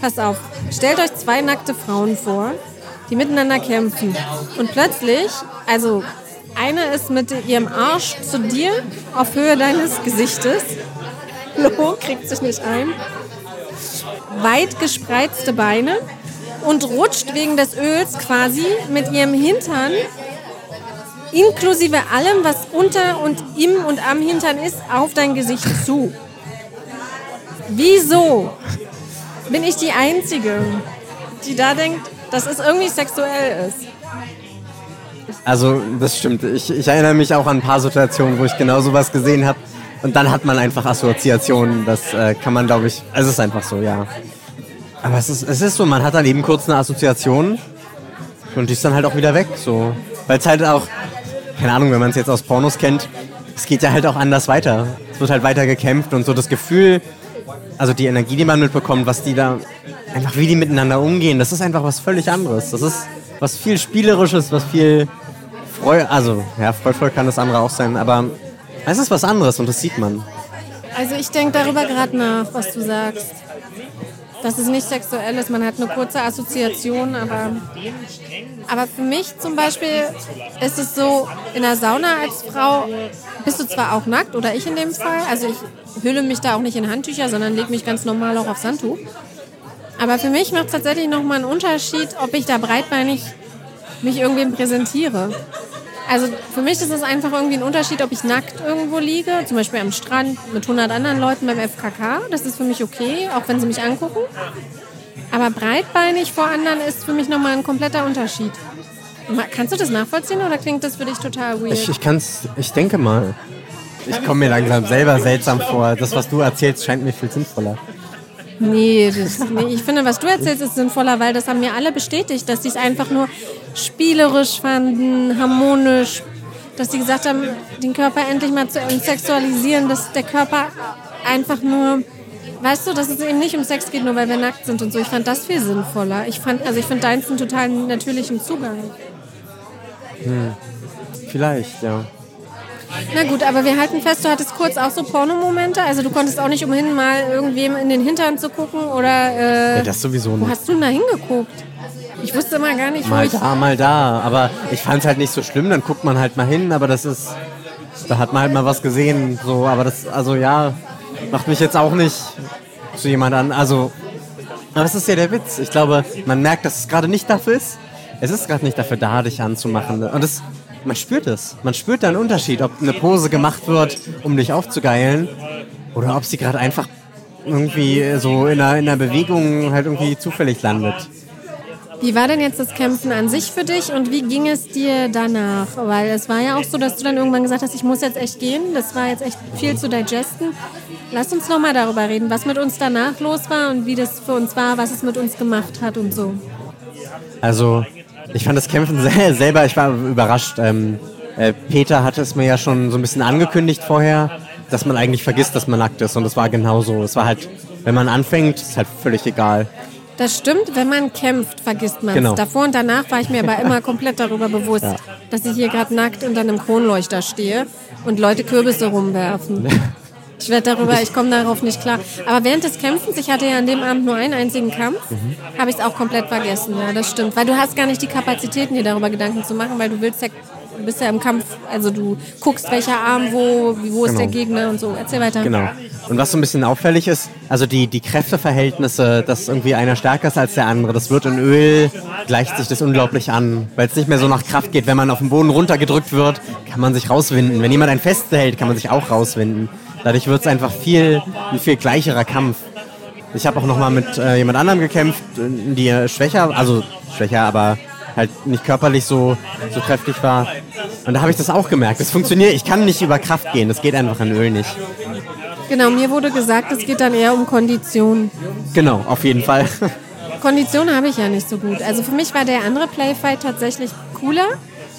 Pass auf, stellt euch zwei nackte Frauen vor, die miteinander kämpfen. Und plötzlich, also eine ist mit ihrem Arsch zu dir auf Höhe deines Gesichtes. Lo kriegt sich nicht ein. Weit gespreizte Beine und rutscht wegen des Öls quasi mit ihrem Hintern inklusive allem, was unter und im und am Hintern ist, auf dein Gesicht zu. Wieso bin ich die Einzige, die da denkt, dass es irgendwie sexuell ist? Also, das stimmt. Ich, ich erinnere mich auch an ein paar Situationen, wo ich genau sowas gesehen habe. Und dann hat man einfach Assoziationen. Das äh, kann man, glaube ich, es ist einfach so, ja. Aber es ist, es ist so, man hat dann eben kurz eine Assoziation und die ist dann halt auch wieder weg. So. Weil es halt auch, keine Ahnung, wenn man es jetzt aus Pornos kennt, es geht ja halt auch anders weiter. Es wird halt weiter gekämpft und so das Gefühl, also die Energie, die man mitbekommt, was die da, einfach wie die miteinander umgehen, das ist einfach was völlig anderes. Das ist was viel Spielerisches, was viel Freude, also ja, freudvoll kann das andere auch sein, aber es ist was anderes und das sieht man. Also ich denke darüber gerade nach, was du sagst dass es nicht sexuell ist. Man hat eine kurze Assoziation, aber, aber für mich zum Beispiel ist es so, in der Sauna als Frau bist du zwar auch nackt, oder ich in dem Fall, also ich hülle mich da auch nicht in Handtücher, sondern lege mich ganz normal auch aufs Handtuch. Aber für mich macht es tatsächlich nochmal einen Unterschied, ob ich da breitbeinig mich irgendwem präsentiere. Also für mich ist es einfach irgendwie ein Unterschied, ob ich nackt irgendwo liege, zum Beispiel am Strand mit 100 anderen Leuten beim FKK. Das ist für mich okay, auch wenn sie mich angucken. Aber breitbeinig vor anderen ist für mich nochmal ein kompletter Unterschied. Kannst du das nachvollziehen oder klingt das für dich total weird? Ich, ich kann's, ich denke mal. Ich komme mir langsam selber seltsam vor. Das, was du erzählst, scheint mir viel sinnvoller. Nee, das, nee, ich finde, was du erzählst, ist sinnvoller, weil das haben mir alle bestätigt, dass sie es einfach nur spielerisch fanden, harmonisch, dass sie gesagt haben, den Körper endlich mal zu sexualisieren, dass der Körper einfach nur, weißt du, dass es eben nicht um Sex geht, nur weil wir nackt sind und so. Ich fand das viel sinnvoller. Ich fand, also ich finde deins einen total natürlichen Zugang. Hm. Vielleicht, ja. Na gut, aber wir halten fest, du hattest kurz auch so Pornomomente. Also du konntest auch nicht umhin, mal irgendwem in den Hintern zu gucken oder. Äh, ja, das sowieso nicht. Wo hast du denn da hingeguckt? Ich wusste immer gar nicht, wo mal ich... Mal da, mal da. Aber ich fand es halt nicht so schlimm. Dann guckt man halt mal hin, aber das ist... Da hat man halt mal was gesehen. So, aber das, also ja, macht mich jetzt auch nicht zu jemand an. Also, aber das ist ja der Witz. Ich glaube, man merkt, dass es gerade nicht dafür ist. Es ist gerade nicht dafür da, dich anzumachen. Und das man spürt es. Man spürt da einen Unterschied, ob eine Pose gemacht wird, um dich aufzugeilen, oder ob sie gerade einfach irgendwie so in einer, in einer Bewegung halt irgendwie zufällig landet. Wie war denn jetzt das Kämpfen an sich für dich und wie ging es dir danach? Weil es war ja auch so, dass du dann irgendwann gesagt hast, ich muss jetzt echt gehen. Das war jetzt echt viel zu digesten. Lass uns nochmal darüber reden, was mit uns danach los war und wie das für uns war, was es mit uns gemacht hat und so. Also ich fand das Kämpfen selber, ich war überrascht. Ähm, äh, Peter hatte es mir ja schon so ein bisschen angekündigt vorher, dass man eigentlich vergisst, dass man nackt ist. Und es war genauso. Es war halt, wenn man anfängt, ist halt völlig egal. Das stimmt, wenn man kämpft, vergisst man es. Genau. Davor und danach war ich mir aber immer komplett darüber bewusst, ja. dass ich hier gerade nackt unter einem Kronleuchter stehe und Leute Kürbisse rumwerfen. Ich werde darüber, ich komme darauf nicht klar. Aber während des Kämpfens, ich hatte ja an dem Abend nur einen einzigen Kampf, mhm. habe ich es auch komplett vergessen. Ja, das stimmt. Weil du hast gar nicht die Kapazitäten, dir darüber Gedanken zu machen, weil du willst ja, du bist ja im Kampf, also du guckst, welcher Arm wo, wo ist genau. der Gegner und so. Erzähl weiter. Genau. Und was so ein bisschen auffällig ist, also die, die Kräfteverhältnisse, dass irgendwie einer stärker ist als der andere, das wird in Öl, gleicht sich das unglaublich an, weil es nicht mehr so nach Kraft geht. Wenn man auf den Boden runtergedrückt wird, kann man sich rauswinden. Wenn jemand einen festhält, kann man sich auch rauswinden. Dadurch wird es einfach viel, ein viel gleicherer Kampf. Ich habe auch nochmal mit äh, jemand anderem gekämpft, die schwächer, also schwächer, aber halt nicht körperlich so, so kräftig war. Und da habe ich das auch gemerkt. Das funktioniert, ich kann nicht über Kraft gehen, das geht einfach in Öl nicht. Genau, mir wurde gesagt, es geht dann eher um Kondition. Genau, auf jeden Fall. Kondition habe ich ja nicht so gut. Also für mich war der andere Playfight tatsächlich cooler,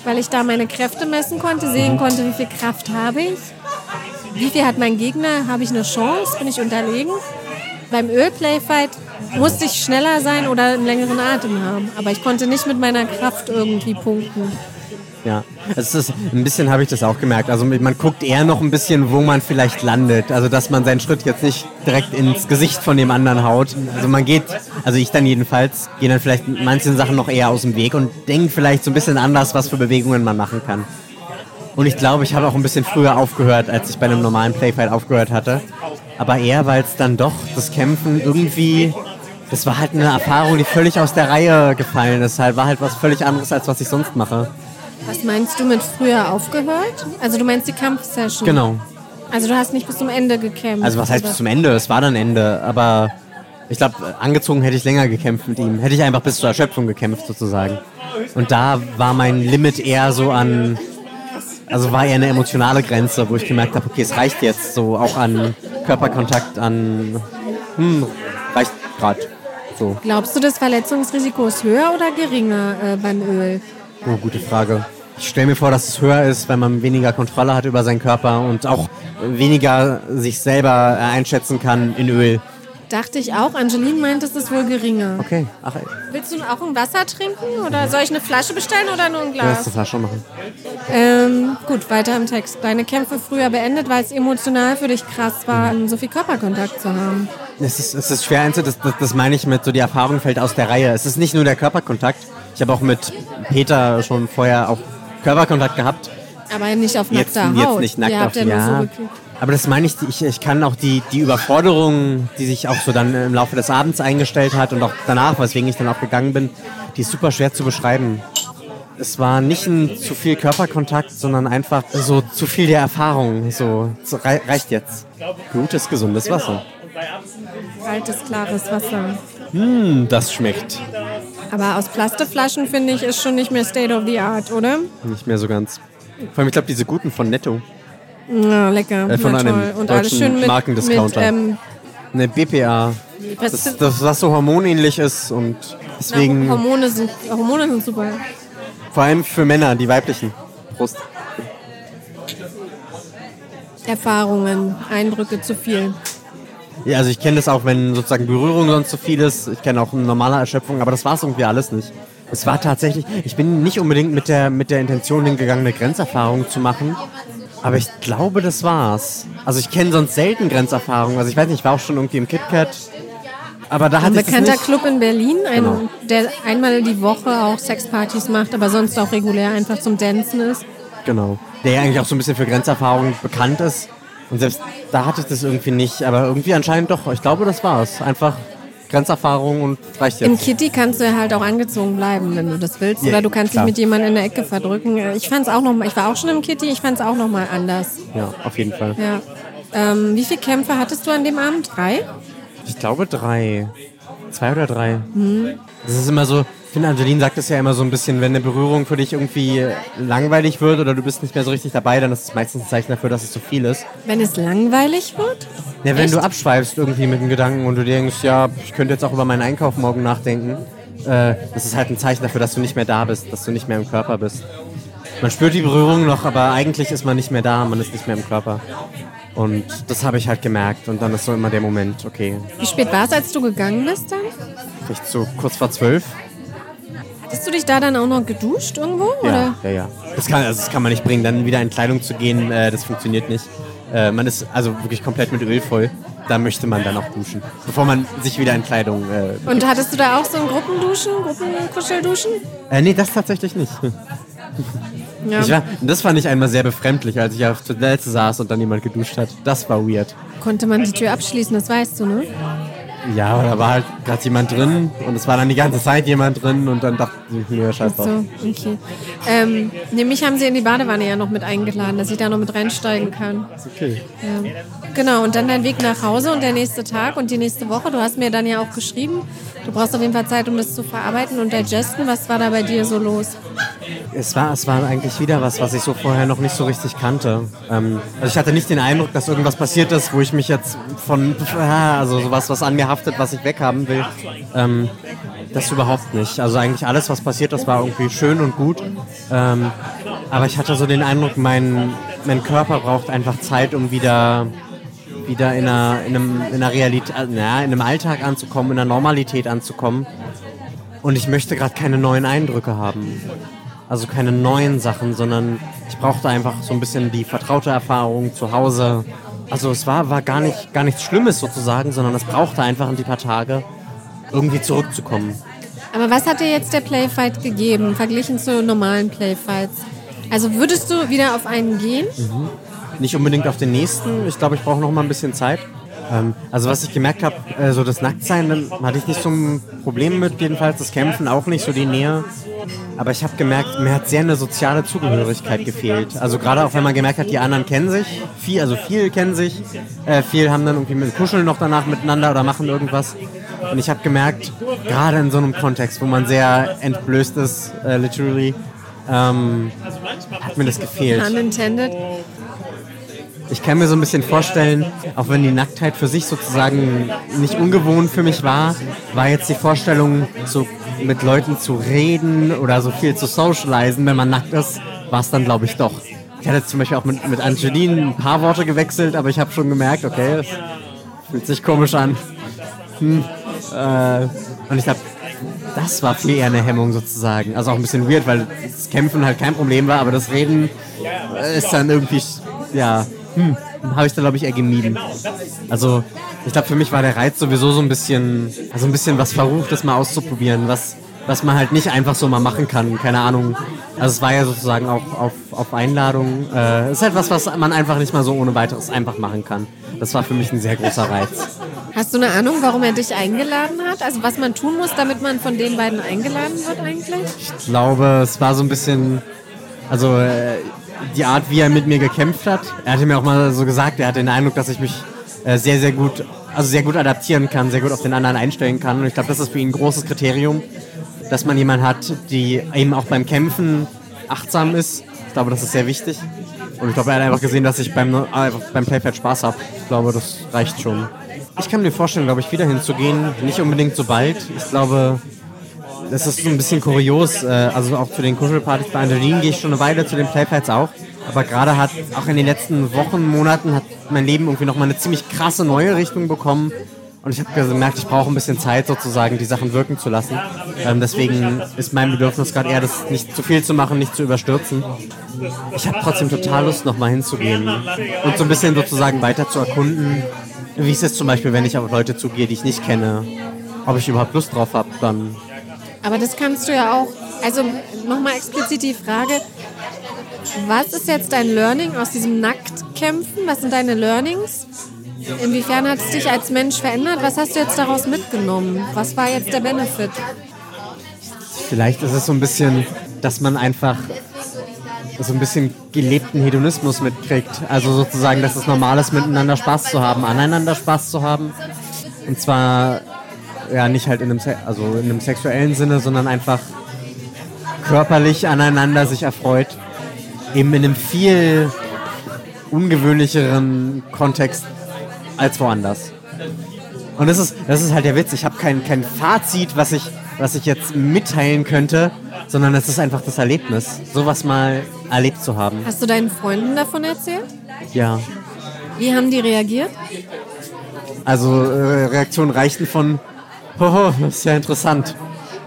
weil ich da meine Kräfte messen konnte, sehen konnte, wie viel Kraft habe ich wie viel hat mein Gegner? Habe ich eine Chance? Bin ich unterlegen? Beim Ölplayfight musste ich schneller sein oder einen längeren Atem haben. Aber ich konnte nicht mit meiner Kraft irgendwie punkten. Ja, es ist, ein bisschen habe ich das auch gemerkt. Also man guckt eher noch ein bisschen, wo man vielleicht landet. Also dass man seinen Schritt jetzt nicht direkt ins Gesicht von dem anderen haut. Also man geht, also ich dann jedenfalls, gehe dann vielleicht manchen Sachen noch eher aus dem Weg und denke vielleicht so ein bisschen anders, was für Bewegungen man machen kann. Und ich glaube, ich habe auch ein bisschen früher aufgehört, als ich bei einem normalen Playfight aufgehört hatte. Aber eher, weil es dann doch das Kämpfen irgendwie das war halt eine Erfahrung, die völlig aus der Reihe gefallen ist. Halt, war halt was völlig anderes, als was ich sonst mache. Was meinst du mit früher aufgehört? Also du meinst die Kampfsession? Genau. Also du hast nicht bis zum Ende gekämpft? Also was heißt oder? bis zum Ende? Es war dann Ende, aber ich glaube, angezogen hätte ich länger gekämpft mit ihm. Hätte ich einfach bis zur Erschöpfung gekämpft sozusagen. Und da war mein Limit eher so an, also war eher eine emotionale Grenze, wo ich gemerkt habe, okay, es reicht jetzt so auch an Körperkontakt, an, hm, reicht gerade. So. Glaubst du, das Verletzungsrisiko ist höher oder geringer äh, beim Öl? Oh, gute Frage. Ich stelle mir vor, dass es höher ist, wenn man weniger Kontrolle hat über seinen Körper und auch weniger sich selber einschätzen kann in Öl. Dachte ich auch. Angeline meint, es ist wohl geringer. Okay. Ach, ey. Willst du auch ein Wasser trinken oder soll ich eine Flasche bestellen oder nur ein Glas? Ja, das eine Flasche machen. Ähm, gut, weiter im Text. Deine Kämpfe früher beendet, weil es emotional für dich krass war, so viel Körperkontakt zu haben. Es ist, es ist schwer, das, das, das meine ich mit so, die Erfahrung fällt aus der Reihe. Es ist nicht nur der Körperkontakt. Ich habe auch mit Peter schon vorher auch Körperkontakt gehabt. Aber nicht auf nackter jetzt, Haut. Jetzt nicht nackt auf, ja. So aber das meine ich, ich, ich kann auch die, die Überforderung, die sich auch so dann im Laufe des Abends eingestellt hat und auch danach, weswegen ich dann auch gegangen bin, die ist super schwer zu beschreiben. Es war nicht ein zu viel Körperkontakt, sondern einfach so zu viel der Erfahrung. So, so reicht jetzt. Gutes, gesundes Wasser. Kaltes, klares Wasser. Hm, das schmeckt. Aber aus Plastikflaschen finde ich ist schon nicht mehr State of the Art, oder? Nicht mehr so ganz. Vor allem, ich glaube, diese guten von Netto. Ja, lecker. Äh, von Na, einem toll. Und alles schön mit, Markendiscounter. Mit, ähm, eine BPA. Das, das, was so hormonähnlich ist und deswegen. Na, Hormone, sind, Hormone sind super. Vor allem für Männer, die weiblichen. Prost. Erfahrungen, Eindrücke zu viel. Ja, also ich kenne das auch, wenn sozusagen Berührung sonst zu viel ist. Ich kenne auch eine normale Erschöpfung, aber das war es irgendwie alles nicht. Es war tatsächlich, ich bin nicht unbedingt mit der, mit der Intention hingegangen, eine Grenzerfahrung zu machen, aber ich glaube, das war's. Also ich kenne sonst selten Grenzerfahrungen. Also ich weiß nicht, ich war auch schon irgendwie im KitKat. Aber da hat Ein bekannter Club in Berlin, ein, genau. der einmal die Woche auch Sexpartys macht, aber sonst auch regulär einfach zum Dancen ist. Genau. Der ja eigentlich auch so ein bisschen für Grenzerfahrungen bekannt ist. Und selbst da hatte ich das irgendwie nicht. Aber irgendwie anscheinend doch. Ich glaube, das war's. Einfach Grenzerfahrung und reicht jetzt. Im Kitty kannst du halt auch angezogen bleiben, wenn du das willst. Ja, Oder du kannst klar. dich mit jemandem in der Ecke verdrücken. Ich fand's auch noch mal, ich war auch schon im Kitty, ich fand es auch noch mal anders. Ja, auf jeden Fall. Ja. Ähm, wie viele Kämpfe hattest du an dem Abend? Drei? Ich glaube drei. Zwei oder drei. Mhm. Das ist immer so, finde, Angeline sagt es ja immer so ein bisschen, wenn eine Berührung für dich irgendwie langweilig wird oder du bist nicht mehr so richtig dabei, dann ist es meistens ein Zeichen dafür, dass es zu viel ist. Wenn es langweilig wird? Ja, wenn Echt? du abschweifst irgendwie mit dem Gedanken und du denkst, ja, ich könnte jetzt auch über meinen Einkauf morgen nachdenken, äh, das ist halt ein Zeichen dafür, dass du nicht mehr da bist, dass du nicht mehr im Körper bist. Man spürt die Berührung noch, aber eigentlich ist man nicht mehr da, man ist nicht mehr im Körper. Und das habe ich halt gemerkt und dann ist so immer der Moment, okay. Wie spät war es, als du gegangen bist dann? Vielleicht so kurz vor zwölf. Hast du dich da dann auch noch geduscht irgendwo? Ja, oder? ja, ja. Das kann, also das kann man nicht bringen. Dann wieder in Kleidung zu gehen, äh, das funktioniert nicht. Äh, man ist also wirklich komplett mit Öl voll. Da möchte man dann auch duschen, bevor man sich wieder in Kleidung. Äh, Und hattest du da auch so ein Gruppenduschen, Gruppenkuschelduschen? Äh, nee, das tatsächlich nicht. Ja. Ich war, das fand ich einmal sehr befremdlich, als ich auf der Toilette saß und dann jemand geduscht hat. Das war weird. Konnte man die Tür abschließen, das weißt du, ne? Ja, aber da war halt gerade jemand drin und es war dann die ganze Zeit jemand drin und dann dachte ich mir, scheiß drauf. So, okay. Ähm, nee, mich haben sie in die Badewanne ja noch mit eingeladen, dass ich da noch mit reinsteigen kann. Okay. Ja. Genau, und dann dein Weg nach Hause und der nächste Tag und die nächste Woche. Du hast mir dann ja auch geschrieben, du brauchst auf jeden Fall Zeit, um das zu verarbeiten und digesten. Was war da bei dir so los? Es war, es war eigentlich wieder was, was ich so vorher noch nicht so richtig kannte. Ähm, also ich hatte nicht den Eindruck, dass irgendwas passiert ist, wo ich mich jetzt von, also sowas, was an mir haftet, was ich weghaben will. Ähm, das überhaupt nicht. Also eigentlich alles, was passiert ist, war irgendwie schön und gut. Ähm, aber ich hatte so den Eindruck, mein, mein Körper braucht einfach Zeit, um wieder wieder in einer, in einem, in einer Realität, äh, na, in einem Alltag anzukommen, in einer Normalität anzukommen. Und ich möchte gerade keine neuen Eindrücke haben. Also keine neuen Sachen, sondern ich brauchte einfach so ein bisschen die vertraute Erfahrung zu Hause. Also es war, war gar, nicht, gar nichts Schlimmes sozusagen, sondern es brauchte einfach ein paar Tage, irgendwie zurückzukommen. Aber was hat dir jetzt der Playfight gegeben, verglichen zu normalen Playfights? Also würdest du wieder auf einen gehen? Mhm. Nicht unbedingt auf den nächsten. Ich glaube, ich brauche noch mal ein bisschen Zeit. Ähm, also was ich gemerkt habe, äh, so das Nacktsein, dann hatte ich nicht so ein Problem mit, jedenfalls das Kämpfen auch nicht, so die Nähe. Aber ich habe gemerkt, mir hat sehr eine soziale Zugehörigkeit gefehlt. Also gerade auch, wenn man gemerkt hat, die anderen kennen sich, viel, also viel kennen sich, äh, viel haben dann irgendwie mit Kuscheln noch danach miteinander oder machen irgendwas. Und ich habe gemerkt, gerade in so einem Kontext, wo man sehr entblößt ist, äh, literally, ähm, hat mir das gefehlt. Unintended. Ich kann mir so ein bisschen vorstellen, auch wenn die Nacktheit für sich sozusagen nicht ungewohnt für mich war, war jetzt die Vorstellung, so mit Leuten zu reden oder so viel zu socialisen, wenn man nackt ist, war es dann glaube ich doch. Ich hatte zum Beispiel auch mit, mit Angeline ein paar Worte gewechselt, aber ich habe schon gemerkt, okay, es fühlt sich komisch an. Hm, äh, und ich glaube, das war viel eher eine Hemmung sozusagen. Also auch ein bisschen weird, weil das Kämpfen halt kein Problem war, aber das Reden ist dann irgendwie, ja, hm, habe ich da glaube ich eher gemieden. Also ich glaube für mich war der Reiz sowieso so ein bisschen, also ein bisschen was Verruchtes mal auszuprobieren, was, was man halt nicht einfach so mal machen kann, keine Ahnung. Also es war ja sozusagen auch auf, auf Einladung. Äh, ist halt was, was man einfach nicht mal so ohne weiteres einfach machen kann. Das war für mich ein sehr großer Reiz. Hast du eine Ahnung, warum er dich eingeladen hat? Also was man tun muss, damit man von den beiden eingeladen wird eigentlich? Ich glaube, es war so ein bisschen, also äh, die Art, wie er mit mir gekämpft hat. Er hatte mir auch mal so gesagt, er hatte den Eindruck, dass ich mich äh, sehr, sehr gut, also sehr gut adaptieren kann, sehr gut auf den anderen einstellen kann. Und ich glaube, das ist für ihn ein großes Kriterium, dass man jemanden hat, die eben auch beim Kämpfen achtsam ist. Ich glaube, das ist sehr wichtig. Und ich glaube, er hat einfach gesehen, dass ich beim, beim Playpad Spaß habe. Ich glaube, das reicht schon. Ich kann mir vorstellen, glaube ich, wieder hinzugehen. Nicht unbedingt so bald. Ich glaube, das ist so ein bisschen kurios. Äh, also auch zu den Kuschelpartys bei Angelin gehe ich schon eine Weile, zu den Playfights auch. Aber gerade hat auch in den letzten Wochen, Monaten hat mein Leben irgendwie nochmal eine ziemlich krasse neue Richtung bekommen. Und ich habe gemerkt, ich brauche ein bisschen Zeit sozusagen, die Sachen wirken zu lassen. Ähm, deswegen ist mein Bedürfnis gerade eher, das nicht zu viel zu machen, nicht zu überstürzen. Ich habe trotzdem total Lust, nochmal hinzugehen und so ein bisschen sozusagen weiter zu erkunden. Wie ist es zum Beispiel, wenn ich auf Leute zugehe, die ich nicht kenne? Ob ich überhaupt Lust drauf habe, dann aber das kannst du ja auch, also nochmal explizit die Frage, was ist jetzt dein Learning aus diesem Nacktkämpfen? Was sind deine Learnings? Inwiefern hat es dich als Mensch verändert? Was hast du jetzt daraus mitgenommen? Was war jetzt der Benefit? Vielleicht ist es so ein bisschen, dass man einfach so ein bisschen gelebten Hedonismus mitkriegt. Also sozusagen, dass es normal ist, miteinander Spaß zu haben, aneinander Spaß zu haben. Und zwar ja nicht halt in einem, also in einem sexuellen Sinne, sondern einfach körperlich aneinander sich erfreut. Eben in einem viel ungewöhnlicheren Kontext als woanders. Und das ist, das ist halt der Witz. Ich habe kein, kein Fazit, was ich, was ich jetzt mitteilen könnte, sondern es ist einfach das Erlebnis, sowas mal erlebt zu haben. Hast du deinen Freunden davon erzählt? Ja. Wie haben die reagiert? Also äh, Reaktionen reichten von Hoho, das ist ja interessant.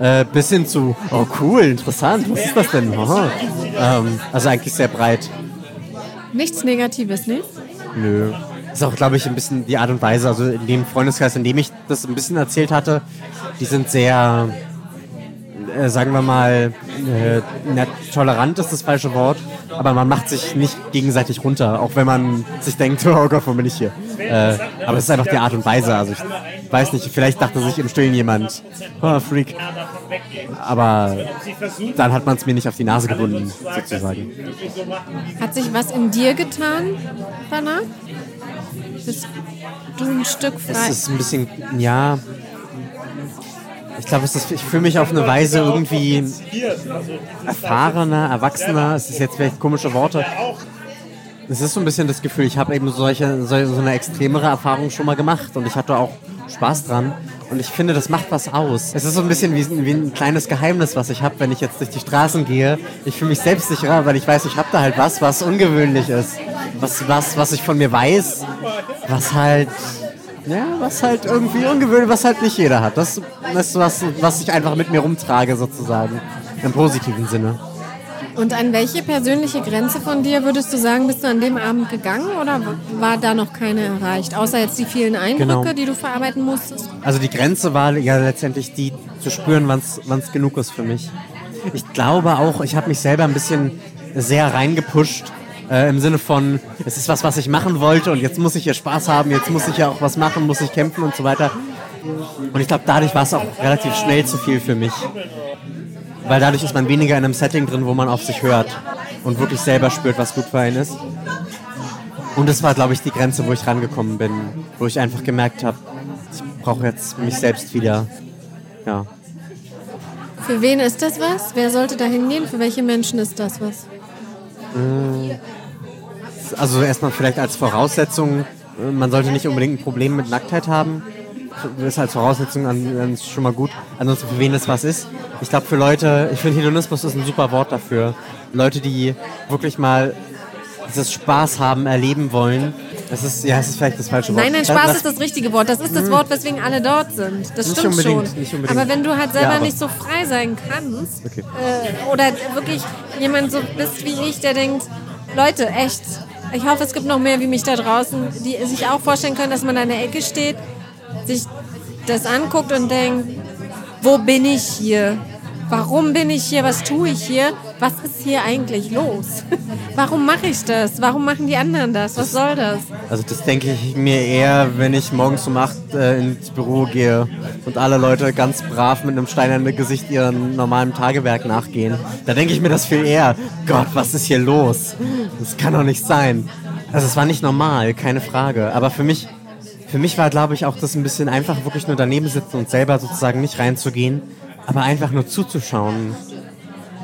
Äh, bis hin zu, oh cool, interessant, was ist das denn? Ähm, also eigentlich sehr breit. Nichts Negatives, ne? Nö. Ist auch, glaube ich, ein bisschen die Art und Weise, also in dem Freundeskreis, in dem ich das ein bisschen erzählt hatte, die sind sehr, äh, sagen wir mal, äh, tolerant ist das falsche Wort, aber man macht sich nicht gegenseitig runter, auch wenn man sich denkt, oh Gott, wo bin ich hier? Äh, aber es ist einfach die Art und Weise. Also ich weiß nicht, vielleicht dachte sich im Stillen jemand, oh, Freak. Aber dann hat man es mir nicht auf die Nase gebunden, sozusagen. Hat sich was in dir getan danach? Bist du ein Stück frei? Es ist ein bisschen, ja, ich glaube, ich fühle mich auf eine Weise irgendwie erfahrener, erwachsener. Es ist jetzt vielleicht komische Worte. Es ist so ein bisschen das Gefühl, ich habe eben solche, so eine extremere Erfahrung schon mal gemacht und ich hatte auch Spaß dran. Und ich finde, das macht was aus. Es ist so ein bisschen wie, wie ein kleines Geheimnis, was ich habe, wenn ich jetzt durch die Straßen gehe. Ich fühle mich selbstsicherer, weil ich weiß, ich habe da halt was, was ungewöhnlich ist. Was, was, was ich von mir weiß, was halt ja, was halt irgendwie ungewöhnlich, was halt nicht jeder hat. Das ist was, was ich einfach mit mir rumtrage, sozusagen. Im positiven Sinne. Und an welche persönliche Grenze von dir würdest du sagen, bist du an dem Abend gegangen oder war da noch keine erreicht? Außer jetzt die vielen Eindrücke, Genau. die du verarbeiten musstest. Also die Grenze war ja letztendlich die, zu spüren, wann es genug ist für mich. Ich glaube auch, ich habe mich selber ein bisschen sehr reingepusht. Äh, Im Sinne von, es ist was, was ich machen wollte und jetzt muss ich ja Spaß haben, jetzt muss ich ja auch was machen, muss ich kämpfen und so weiter. Und ich glaube, dadurch war es auch relativ schnell zu viel für mich. Weil dadurch ist man weniger in einem Setting drin, wo man auf sich hört und wirklich selber spürt, was gut für einen ist. Und das war, glaube ich, die Grenze, wo ich rangekommen bin, wo ich einfach gemerkt habe, ich brauche jetzt mich selbst wieder. Ja. Für wen ist das was? Wer sollte da hingehen? Für welche Menschen ist das was? Also erstmal vielleicht als Voraussetzung, äh, man sollte nicht unbedingt ein Problem mit Nacktheit haben. Das ist als Voraussetzung an, ist schon mal gut. Ansonsten für wen das was ist. Ich glaube für Leute, ich finde Hedonismus ist ein super Wort dafür. Leute, die wirklich mal dieses Spaß haben, erleben wollen. Das ist, ja, es ist vielleicht das falsche Wort. Nein, nein, Lass- Spaß lass- ist das richtige Wort. Das ist das Wort, weswegen alle dort sind. Das stimmt schon. unbedingt, nicht unbedingt. Aber wenn du halt selber Ja, nicht so frei sein kannst Okay. äh, oder wirklich jemand so bist wie ich, der denkt, Leute, echt, ich hoffe, es gibt noch mehr wie mich da draußen, die sich auch vorstellen können, dass man an der Ecke steht, sich das anguckt und denkt, wo bin ich hier? Warum bin ich hier? Was tue ich hier? Was ist hier eigentlich los? Warum mache ich das? Warum machen die anderen das? Was soll das? Also das denke ich mir eher, wenn ich morgens um 8 äh, ins Büro gehe und alle Leute ganz brav mit einem steinernen Gesicht ihrem normalen Tagewerk nachgehen. Da denke ich mir das viel eher. Gott, was ist hier los? Das kann doch nicht sein. Also es war nicht normal, keine Frage. Aber für mich, für mich war, glaube ich, auch das ein bisschen einfach, wirklich nur daneben sitzen und selber sozusagen nicht reinzugehen, aber einfach nur zuzuschauen,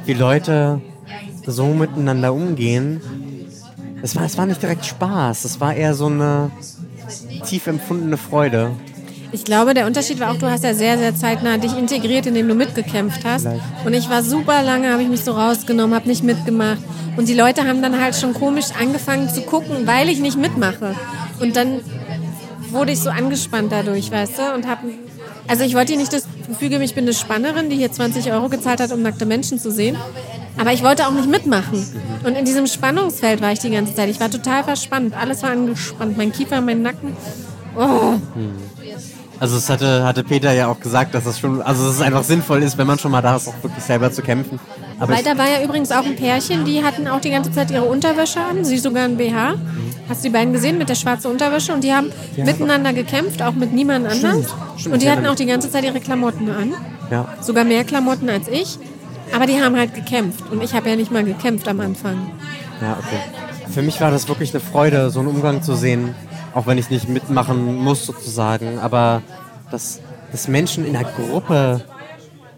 wie Leute so miteinander umgehen. Es war, es war nicht direkt Spaß, es war eher so eine tief empfundene Freude. Ich glaube, der Unterschied war auch, du hast ja sehr, sehr zeitnah dich integriert, indem du mitgekämpft hast. Vielleicht. Und ich war super lange, habe ich mich so rausgenommen, habe nicht mitgemacht. Und die Leute haben dann halt schon komisch angefangen zu gucken, weil ich nicht mitmache. Und dann wurde ich so angespannt dadurch, weißt du? Und hab, also ich wollte hier nicht das Gefühl geben, ich bin eine Spannerin, die hier 20 Euro gezahlt hat, um nackte Menschen zu sehen. Aber ich wollte auch nicht mitmachen. Und in diesem Spannungsfeld war ich die ganze Zeit. Ich war total verspannt. Alles war angespannt. Mein Kiefer, mein Nacken. Oh. Also es hatte, hatte Peter ja auch gesagt, dass es schon, also es einfach sinnvoll ist, wenn man schon mal da ist, auch wirklich selber zu kämpfen. Aber Weil da war ja übrigens auch ein Pärchen, die hatten auch die ganze Zeit ihre Unterwäsche an, sie sogar ein BH. Hast du die beiden gesehen mit der schwarzen Unterwäsche? Und die haben miteinander gekämpft, auch mit niemand anderem. Und die ja, hatten auch die ganze Zeit ihre Klamotten an. ja, Sogar mehr Klamotten als ich. Aber die haben halt gekämpft. Und ich habe ja nicht mal gekämpft am Anfang. ja, okay. Für mich war das wirklich eine Freude, so einen Umgang zu sehen, auch wenn ich nicht mitmachen muss sozusagen, aber dass, dass Menschen in einer Gruppe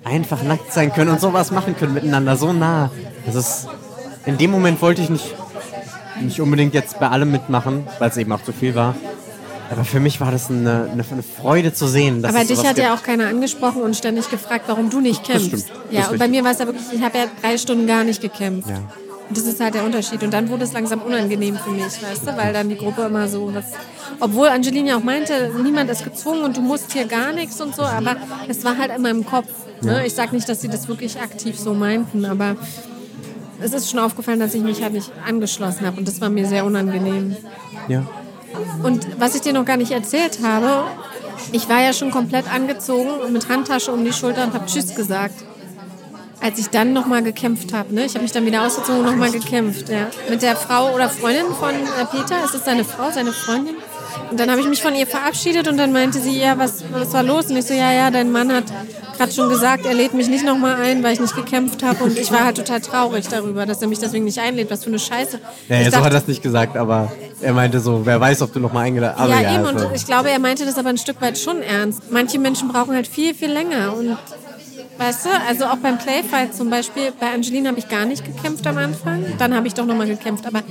einfach nackt sein können und sowas machen können miteinander, so nah. Das ist, in dem Moment wollte ich nicht, nicht unbedingt jetzt bei allem mitmachen, weil es eben auch zu viel war. Aber für mich war das eine, eine, eine Freude zu sehen. Dass Aber dich hat gibt. ja auch keiner angesprochen und ständig gefragt, warum du nicht kämpfst. stimmt. Das Ja, ist und bei mir war es ja wirklich, ich habe ja drei Stunden gar nicht gekämpft. Ja. Und das ist halt der Unterschied. Und dann wurde es langsam unangenehm für mich, weißt du, weil dann die Gruppe immer so was. Obwohl Angelina auch meinte, niemand ist gezwungen und du musst hier gar nichts und so, aber es war halt immer im Kopf. Ne? Ich sag nicht, dass sie das wirklich aktiv so meinten, aber es ist schon aufgefallen, dass ich mich halt nicht angeschlossen habe und das war mir sehr unangenehm. Ja. Und was ich dir noch gar nicht erzählt habe, ich war ja schon komplett angezogen und mit Handtasche um die Schulter und habe Tschüss gesagt. Als ich dann nochmal gekämpft habe, ne? Ich habe mich dann wieder ausgezogen und nochmal gekämpft, ja. Mit der Frau oder Freundin von äh, Peter, ist es seine Frau, seine Freundin? Und dann habe ich mich von ihr verabschiedet und dann meinte sie, ja, was, was war los? Und ich so, ja, ja, dein Mann hat gerade schon gesagt, er lädt mich nicht nochmal ein, weil ich nicht gekämpft habe. Und ich war halt total traurig darüber, dass er mich deswegen nicht einlädt. Was für eine Scheiße. Ja, ja so hat er das nicht gesagt, aber er meinte so, wer weiß, ob du noch mal eingeladen aber ja, ja, eben. also, Und ich glaube, er meinte das aber ein Stück weit schon ernst. Manche Menschen brauchen halt viel, viel länger. Und weißt du, also auch beim Playfight zum Beispiel, bei Angelina habe ich gar nicht gekämpft am Anfang. Dann habe ich doch nochmal gekämpft. Aber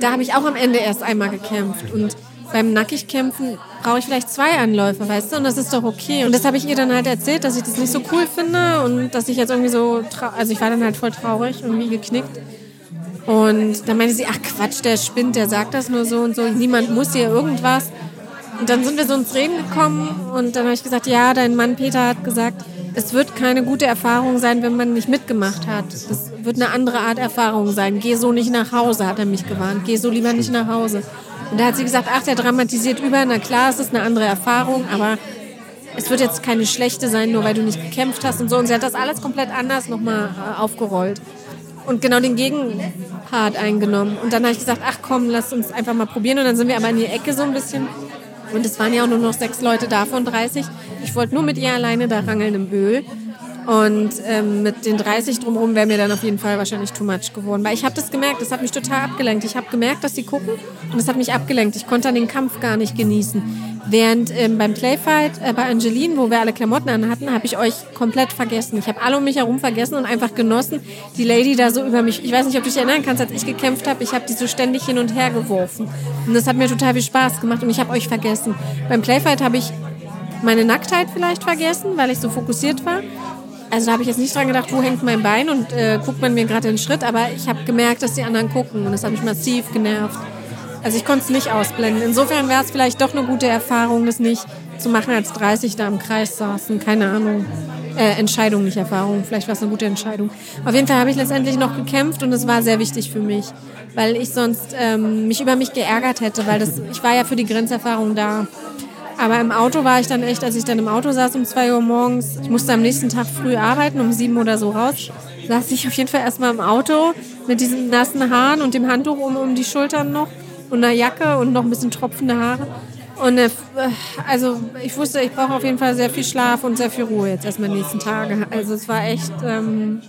da habe ich auch am Ende erst einmal gekämpft. Und beim Nackigkämpfen brauche ich vielleicht zwei Anläufe, weißt du? Und das ist doch okay. Und das habe ich ihr dann halt erzählt, dass ich das nicht so cool finde und dass ich jetzt irgendwie so, also ich war dann halt voll traurig, irgendwie geknickt. Und dann meinte sie, ach Quatsch, der spinnt, der sagt das nur so und so, niemand muss hier irgendwas. Und dann sind wir so ins Reden gekommen und dann habe ich gesagt, ja, dein Mann Peter hat gesagt, es wird keine gute Erfahrung sein, wenn man nicht mitgemacht hat. Das wird eine andere Art Erfahrung sein. Geh so nicht nach Hause, hat er mich gewarnt. Geh so lieber nicht nach Hause. Und da hat sie gesagt, ach, der dramatisiert über. Na klar, es ist eine andere Erfahrung, aber es wird jetzt keine schlechte sein, nur weil du nicht gekämpft hast und so. Und sie hat das alles komplett anders nochmal äh, aufgerollt. Und genau den Gegenpart eingenommen. Und dann habe ich gesagt, ach komm, lass uns einfach mal probieren. Und dann sind wir aber in die Ecke so ein bisschen. Und es waren ja auch nur noch sechs Leute da von 30. Ich wollte nur mit ihr alleine da rangeln im Öl. Und ähm, mit den 30 drumherum wäre mir dann auf jeden Fall wahrscheinlich too much geworden. Weil ich habe das gemerkt, das hat mich total abgelenkt. Ich habe gemerkt, dass sie gucken und das hat mich abgelenkt. Ich konnte dann den Kampf gar nicht genießen. Während ähm, beim Playfight äh, bei Angeline, wo wir alle Klamotten an hatten, habe ich euch komplett vergessen. Ich habe alle um mich herum vergessen und einfach genossen, die Lady da so über mich. Ich weiß nicht, ob du dich erinnern kannst, als ich gekämpft habe, ich habe die so ständig hin und her geworfen. Und das hat mir total viel Spaß gemacht und ich habe euch vergessen. Beim Playfight habe ich meine Nacktheit vielleicht vergessen, weil ich so fokussiert war. Also da habe ich jetzt nicht dran gedacht, wo hängt mein Bein und äh, guckt man mir gerade den Schritt, aber ich habe gemerkt, dass die anderen gucken und das hat mich massiv genervt. Also ich konnte es nicht ausblenden. Insofern wäre es vielleicht doch eine gute Erfahrung, das nicht zu machen, als 30 da im Kreis saßen. Keine Ahnung. Äh, Entscheidung, nicht Erfahrung. Vielleicht war es eine gute Entscheidung. Auf jeden Fall habe ich letztendlich noch gekämpft und es war sehr wichtig für mich, weil ich sonst ähm, mich über mich geärgert hätte, weil das, ich war ja für die Grenzerfahrung da. Aber im Auto war ich dann echt, als ich dann im Auto saß um zwei Uhr morgens, ich musste am nächsten Tag früh arbeiten, um sieben oder so raus, saß ich auf jeden Fall erstmal im Auto mit diesen nassen Haaren und dem Handtuch um, um die Schultern noch und einer Jacke und noch ein bisschen tropfende Haare. Und äh, also ich wusste, ich brauche auf jeden Fall sehr viel Schlaf und sehr viel Ruhe jetzt erstmal die nächsten Tage. Also es war echt, ähm,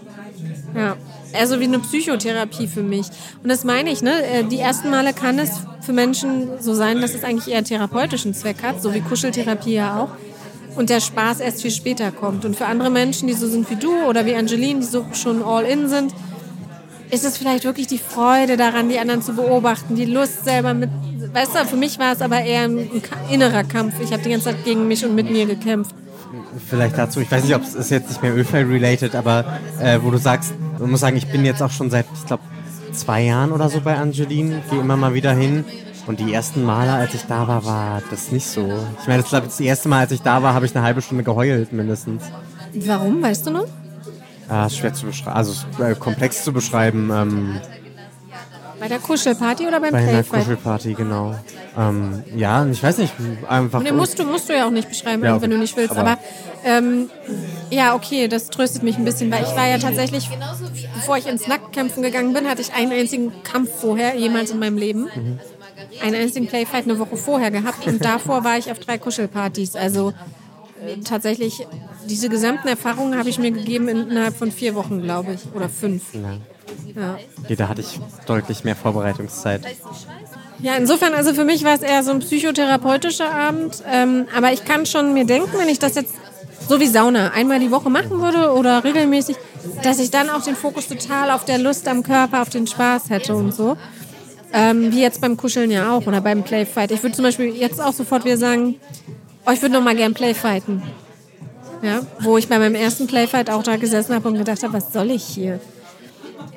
ja, eher so wie eine Psychotherapie für mich. Und das meine ich, ne? Äh, die ersten Male kann es für Menschen so sein, dass es eigentlich eher therapeutischen Zweck hat, so wie Kuscheltherapie ja auch. Und der Spaß erst viel später kommt. Und für andere Menschen, die so sind wie du oder wie Angeline, die so schon all in sind, ist es vielleicht wirklich die Freude daran, die anderen zu beobachten, die Lust selber mit. Weißt du, für mich war es aber eher ein innerer Kampf. Ich habe die ganze Zeit gegen mich und mit mir gekämpft. Vielleicht dazu, ich weiß nicht, ob es ist jetzt nicht mehr Ölfeld-related, aber äh, wo du sagst, man muss sagen, ich bin jetzt auch schon seit, ich glaube, zwei Jahren oder so bei Angeline, gehe immer mal wieder hin. Und die ersten Male, als ich da war, war das nicht so. Ich meine, das, das erste Mal, als ich da war, habe ich eine halbe Stunde geheult mindestens. Warum, weißt du noch? Ah, schwer zu beschreiben, also äh, komplex zu beschreiben. Ähm, bei der Kuschelparty oder beim Bei Playfight? Kuschelparty, genau. Ähm, ja, ich weiß nicht, einfach. Nee, musst du, musst du ja auch nicht beschreiben, Ja, wenn du nicht willst. aber- Aber, ähm, ja, okay, das tröstet mich ein bisschen, weil ich war ja tatsächlich, bevor ich ins Nacktkämpfen gegangen bin, hatte ich einen einzigen Kampf vorher, jemals in meinem Leben. Einen einzigen Playfight eine Woche vorher gehabt und davor war ich auf drei Kuschelpartys. Also äh, tatsächlich, diese gesamten Erfahrungen habe ich mir gegeben in- innerhalb von vier Wochen, glaube ich, oder fünf. Ja. Okay, da hatte ich deutlich mehr Vorbereitungszeit. Ja, insofern, also für mich war es eher so ein psychotherapeutischer Abend. Ähm, aber ich kann schon mir denken, wenn ich das jetzt so wie Sauna einmal die Woche machen würde oder regelmäßig, dass ich dann auch den Fokus total auf der Lust am Körper, auf den Spaß hätte und so. Ähm, wie jetzt beim Kuscheln ja auch oder beim Playfight. Ich würde zum Beispiel jetzt auch sofort wieder sagen, oh, ich würde noch mal gern Playfighten. Ja, wo ich bei meinem ersten Playfight auch da gesessen habe und gedacht habe, was soll ich hier?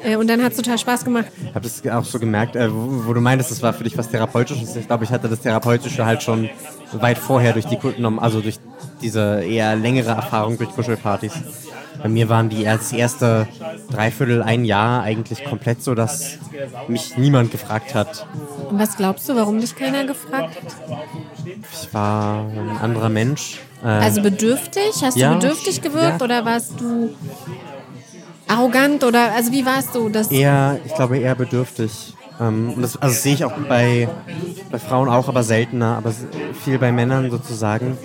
Äh, und dann hat es total Spaß gemacht. Ich habe das auch so gemerkt, äh, wo, wo du meintest, das war für dich was Therapeutisches. Ich glaube, ich hatte das Therapeutische halt schon weit vorher durch die also durch diese eher längere Erfahrung durch Kuschelpartys. Bei mir waren die als erste Dreiviertel, ein Jahr eigentlich komplett so, dass mich niemand gefragt hat. Und was glaubst du, warum dich keiner gefragt hat? Ich war ein anderer Mensch. Äh, Also bedürftig? Hast Ja. du bedürftig gewirkt Ja. oder warst du arrogant oder also wie warst du? Das eher, ich glaube eher bedürftig. Ähm, und das, also das sehe ich auch bei, bei Frauen auch, aber seltener, aber viel bei Männern sozusagen,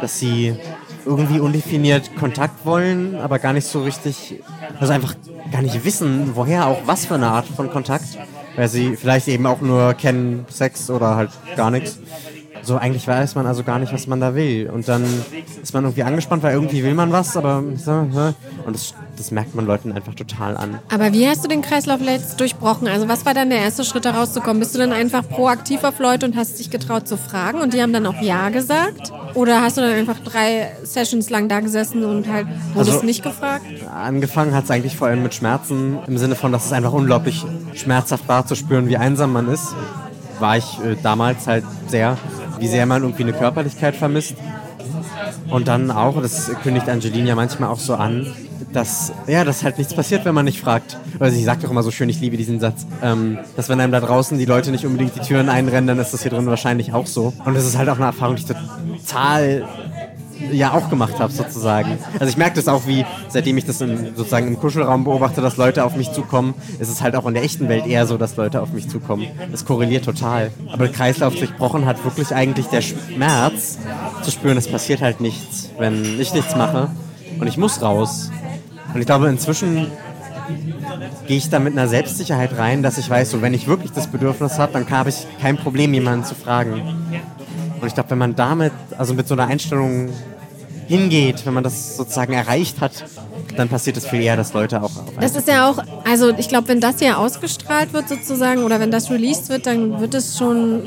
dass sie irgendwie undefiniert Kontakt wollen, aber gar nicht so richtig, also einfach gar nicht wissen, woher auch was für eine Art von Kontakt, weil sie vielleicht eben auch nur kennen Sex oder halt gar nichts. So, eigentlich weiß man also gar nicht, was man da will. Und dann ist man irgendwie angespannt, weil irgendwie will man was, aber so. und das, das merkt man Leuten einfach total an. Aber wie hast du den Kreislauf jetzt durchbrochen? Also was war dann der erste Schritt, da rauszukommen? Bist du dann einfach proaktiv auf Leute und hast dich getraut zu fragen und die haben dann auch Ja gesagt? Oder hast du dann einfach drei Sessions lang da gesessen und halt wurdest Also- nicht gefragt? Angefangen hat es eigentlich vor allem mit Schmerzen, im Sinne von, dass es einfach unglaublich schmerzhaft war zu spüren, wie einsam man ist. War ich äh, damals halt sehr, wie sehr man irgendwie eine Körperlichkeit vermisst. Und dann auch, das kündigt Angelina manchmal auch so an, dass, ja, dass halt nichts passiert, wenn man nicht fragt. Also sie sagt doch immer so schön, ich liebe diesen Satz, ähm, dass wenn einem da draußen die Leute nicht unbedingt die Türen einrennen, dann ist das hier drin wahrscheinlich auch so. Und das ist halt auch eine Erfahrung, die ich total ja auch gemacht habe, sozusagen. Also ich merke das auch, wie seitdem ich das in, sozusagen im Kuschelraum beobachte, dass Leute auf mich zukommen, ist es halt auch in der echten Welt eher so, dass Leute auf mich zukommen. Das korreliert total. Aber der Kreislauf durchbrochen hat wirklich eigentlich der Schmerz zu spüren, es passiert halt nichts, wenn ich nichts mache. Und ich muss raus. Und ich glaube, inzwischen gehe ich da mit einer Selbstsicherheit rein, dass ich weiß, so wenn ich wirklich das Bedürfnis habe, dann habe ich kein Problem, jemanden zu fragen. Und ich glaube, wenn man damit, also mit so einer Einstellung hingeht, wenn man das sozusagen erreicht hat, dann passiert es viel eher, dass Leute auch Das ist ja auch, also ich glaube, wenn das hier ausgestrahlt wird sozusagen oder wenn das released wird, dann wird es schon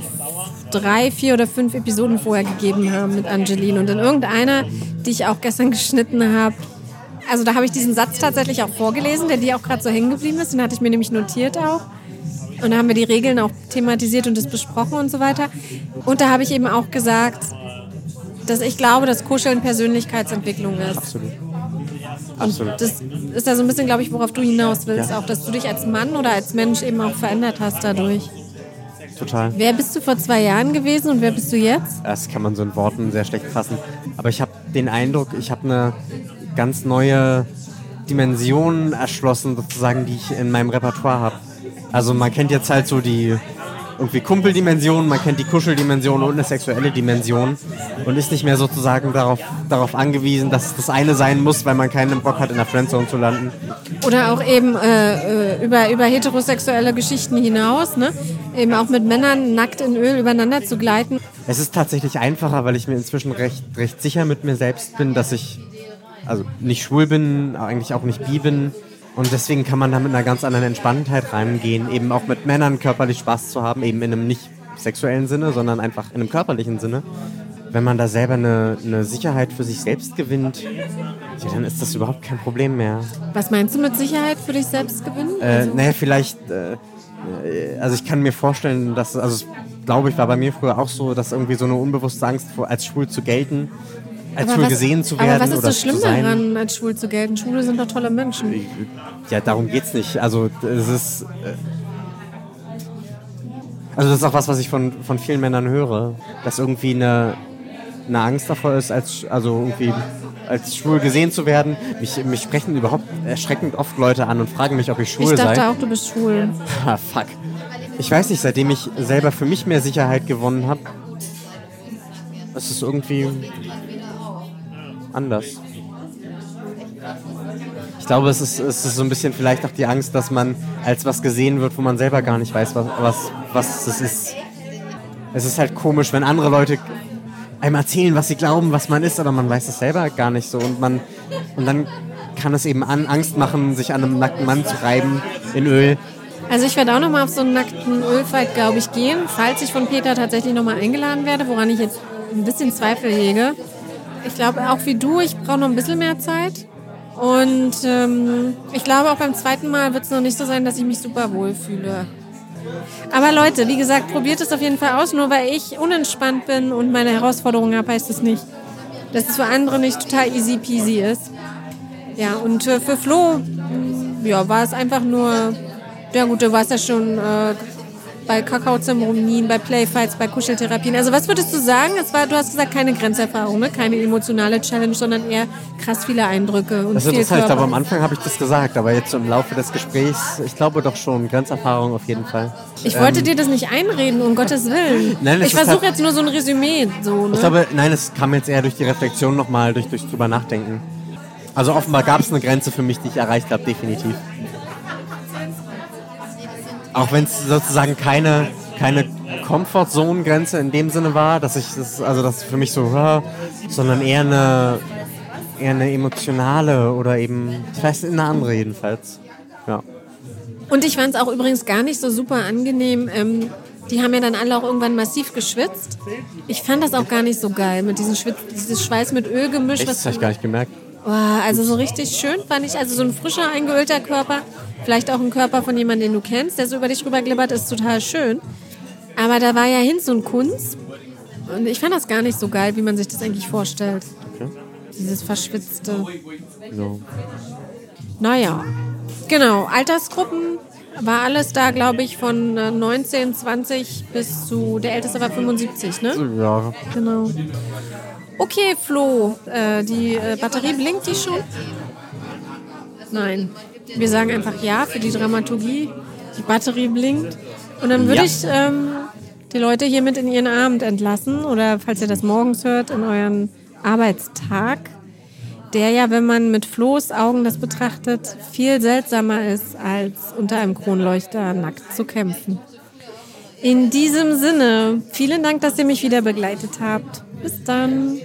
drei, vier oder fünf Episoden vorher gegeben haben mit Angeline. Und in irgendeiner, die ich auch gestern geschnitten habe, also da habe ich diesen Satz tatsächlich auch vorgelesen, der dir auch gerade so hängen geblieben ist. Den hatte ich mir nämlich notiert auch. Und da haben wir die Regeln auch thematisiert und das besprochen und so weiter. Und da habe ich eben auch gesagt, dass ich glaube, dass Kuscheln Persönlichkeitsentwicklung ist. Absolut. Absolut. Und das ist ja so ein bisschen, glaube ich, worauf du hinaus willst, ja. auch, dass du dich als Mann oder als Mensch eben auch verändert hast dadurch. Total. Wer bist du vor zwei Jahren gewesen und wer bist du jetzt? Das kann man so in Worten sehr schlecht fassen. Aber ich habe den Eindruck, ich habe eine ganz neue Dimension erschlossen, sozusagen, die ich in meinem Repertoire habe. Also man kennt jetzt halt so die irgendwie Kumpeldimension, man kennt die Kuscheldimension und eine sexuelle Dimension und ist nicht mehr sozusagen darauf, darauf angewiesen, dass es das eine sein muss, weil man keinen Bock hat, in der Friendzone zu landen. Oder auch eben äh, äh, über, über heterosexuelle Geschichten hinaus, ne? eben auch mit Männern nackt in Öl übereinander zu gleiten. Es ist tatsächlich einfacher, weil ich mir inzwischen recht, recht sicher mit mir selbst bin, dass ich also nicht schwul bin, eigentlich auch nicht bi bin und deswegen kann man da mit einer ganz anderen Entspanntheit reingehen, eben auch mit Männern körperlich Spaß zu haben, eben in einem nicht sexuellen Sinne, sondern einfach in einem körperlichen Sinne. Wenn man da selber eine, eine Sicherheit für sich selbst gewinnt, ja, dann ist das überhaupt kein Problem mehr. Was meinst du mit Sicherheit für dich selbst gewinnen? Äh, also naja, vielleicht, äh, also ich kann mir vorstellen, dass, also glaube ich, war bei mir früher auch so, dass irgendwie so eine unbewusste Angst vor, als schwul zu gelten, als schwul gesehen zu werden. Aber was ist oder so schlimm daran, als schwul zu gelten? Schwule sind doch tolle Menschen. Ja, darum geht's nicht. Also es ist. Äh, also das ist auch was, was ich von, von vielen Männern höre, dass irgendwie eine, eine Angst davor ist, als also irgendwie als schwul gesehen zu werden. Mich, mich sprechen überhaupt erschreckend oft Leute an und fragen mich, ob ich schwul sei. Ich dachte sei. auch, du bist schwul. ah, fuck. Ich weiß nicht, seitdem ich selber für mich mehr Sicherheit gewonnen habe, ist es irgendwie anders. Ich glaube, es ist, es ist so ein bisschen vielleicht auch die Angst, dass man als was gesehen wird, wo man selber gar nicht weiß, was, was, was es ist. Es ist halt komisch, wenn andere Leute einem erzählen, was sie glauben, was man ist, aber man weiß es selber gar nicht so. Und, man, und dann kann es eben an, Angst machen, sich an einem nackten Mann zu reiben in Öl. Also ich werde auch nochmal auf so einen nackten Ölfight, glaube ich, gehen, falls ich von Peter tatsächlich nochmal eingeladen werde, woran ich jetzt ein bisschen Zweifel hege. Ich glaube auch wie du, ich brauche noch ein bisschen mehr Zeit. Und ähm, ich glaube auch beim zweiten Mal wird es noch nicht so sein, dass ich mich super wohl fühle. Aber Leute, wie gesagt, probiert es auf jeden Fall aus. Nur weil ich unentspannt bin und meine Herausforderungen habe, heißt es das nicht, dass es für andere nicht total easy peasy ist. Ja, und äh, für Flo, ja, war es einfach nur, ja gut, du warst ja schon äh, bei Kakaozeremonien, bei Playfights, bei Kuscheltherapien. Also was würdest du sagen? Es war, du hast gesagt, keine Grenzerfahrung, ne? keine emotionale Challenge, sondern eher krass viele Eindrücke. Und das ist interessant. Ich glaube, am Anfang habe ich das gesagt, aber jetzt im Laufe des Gesprächs, ich glaube doch schon, Grenzerfahrung auf jeden Fall. Ich ähm, wollte dir das nicht einreden, um Gottes Willen. Nein, ich versuche halt, jetzt nur so ein Resümee. So, ne? Ich glaube, nein, es kam jetzt eher durch die Reflexion nochmal, durch, durch drüber nachdenken. Also offenbar gab es eine Grenze für mich, die ich erreicht habe, definitiv. Auch wenn es sozusagen keine, keine Comfort-Zone-Grenze in dem Sinne war, dass ich das, also das für mich so, sondern eher eine, eher eine emotionale oder eben, ich weiß, eine andere jedenfalls. Ja. Und ich fand es auch übrigens gar nicht so super angenehm. Ähm, die haben ja dann alle auch irgendwann massiv geschwitzt. Ich fand das auch gar nicht so geil mit diesem Schwitz, dieses Schweiß mit Öl gemischt. das habe ich gar nicht gemerkt. Oh, also so richtig schön fand ich, also so ein frischer, eingeölter Körper Vielleicht auch ein Körper von jemandem, den du kennst, der so über dich rüberglibbert, ist total schön. Aber da war ja Hinz und Kunz. Und ich fand das gar nicht so geil, wie man sich das eigentlich vorstellt. Okay. Dieses verschwitzte. So. Naja, genau. Altersgruppen war alles da, glaube ich, von äh, 19, 20 bis zu, der älteste war 75, ne? Ja, Genau. Okay, Flo, äh, die äh, Batterie blinkt die schon? Nein. Wir sagen einfach ja für die Dramaturgie. Die Batterie blinkt. Und dann würde Ja. ich ähm, die Leute hiermit in ihren Abend entlassen oder falls ihr das morgens hört, in euren Arbeitstag, der ja, wenn man mit Flo's Augen das betrachtet, viel seltsamer ist, als unter einem Kronleuchter nackt zu kämpfen. In diesem Sinne, vielen Dank, dass ihr mich wieder begleitet habt. Bis dann.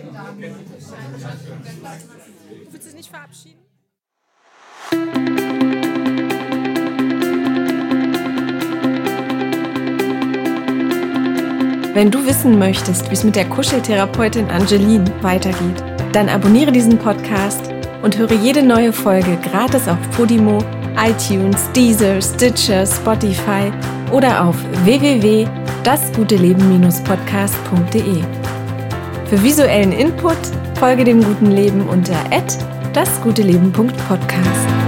Wenn du wissen möchtest, wie es mit der Kuscheltherapeutin Angeline weitergeht, dann abonniere diesen Podcast und höre jede neue Folge gratis auf Podimo, iTunes, Deezer, Stitcher, Spotify oder auf www.dasguteleben-podcast.de. Für visuellen Input folge dem guten Leben unter dasguteleben.podcast.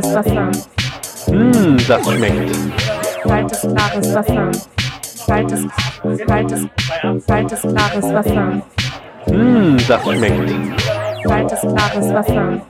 klares Wasser. Mmh, das schmeckt. Kaltes, klares Wasser. Kaltes, kaltes, kaltes, klares Wasser. Mmh, das schmeckt. Kaltes, klares Wasser.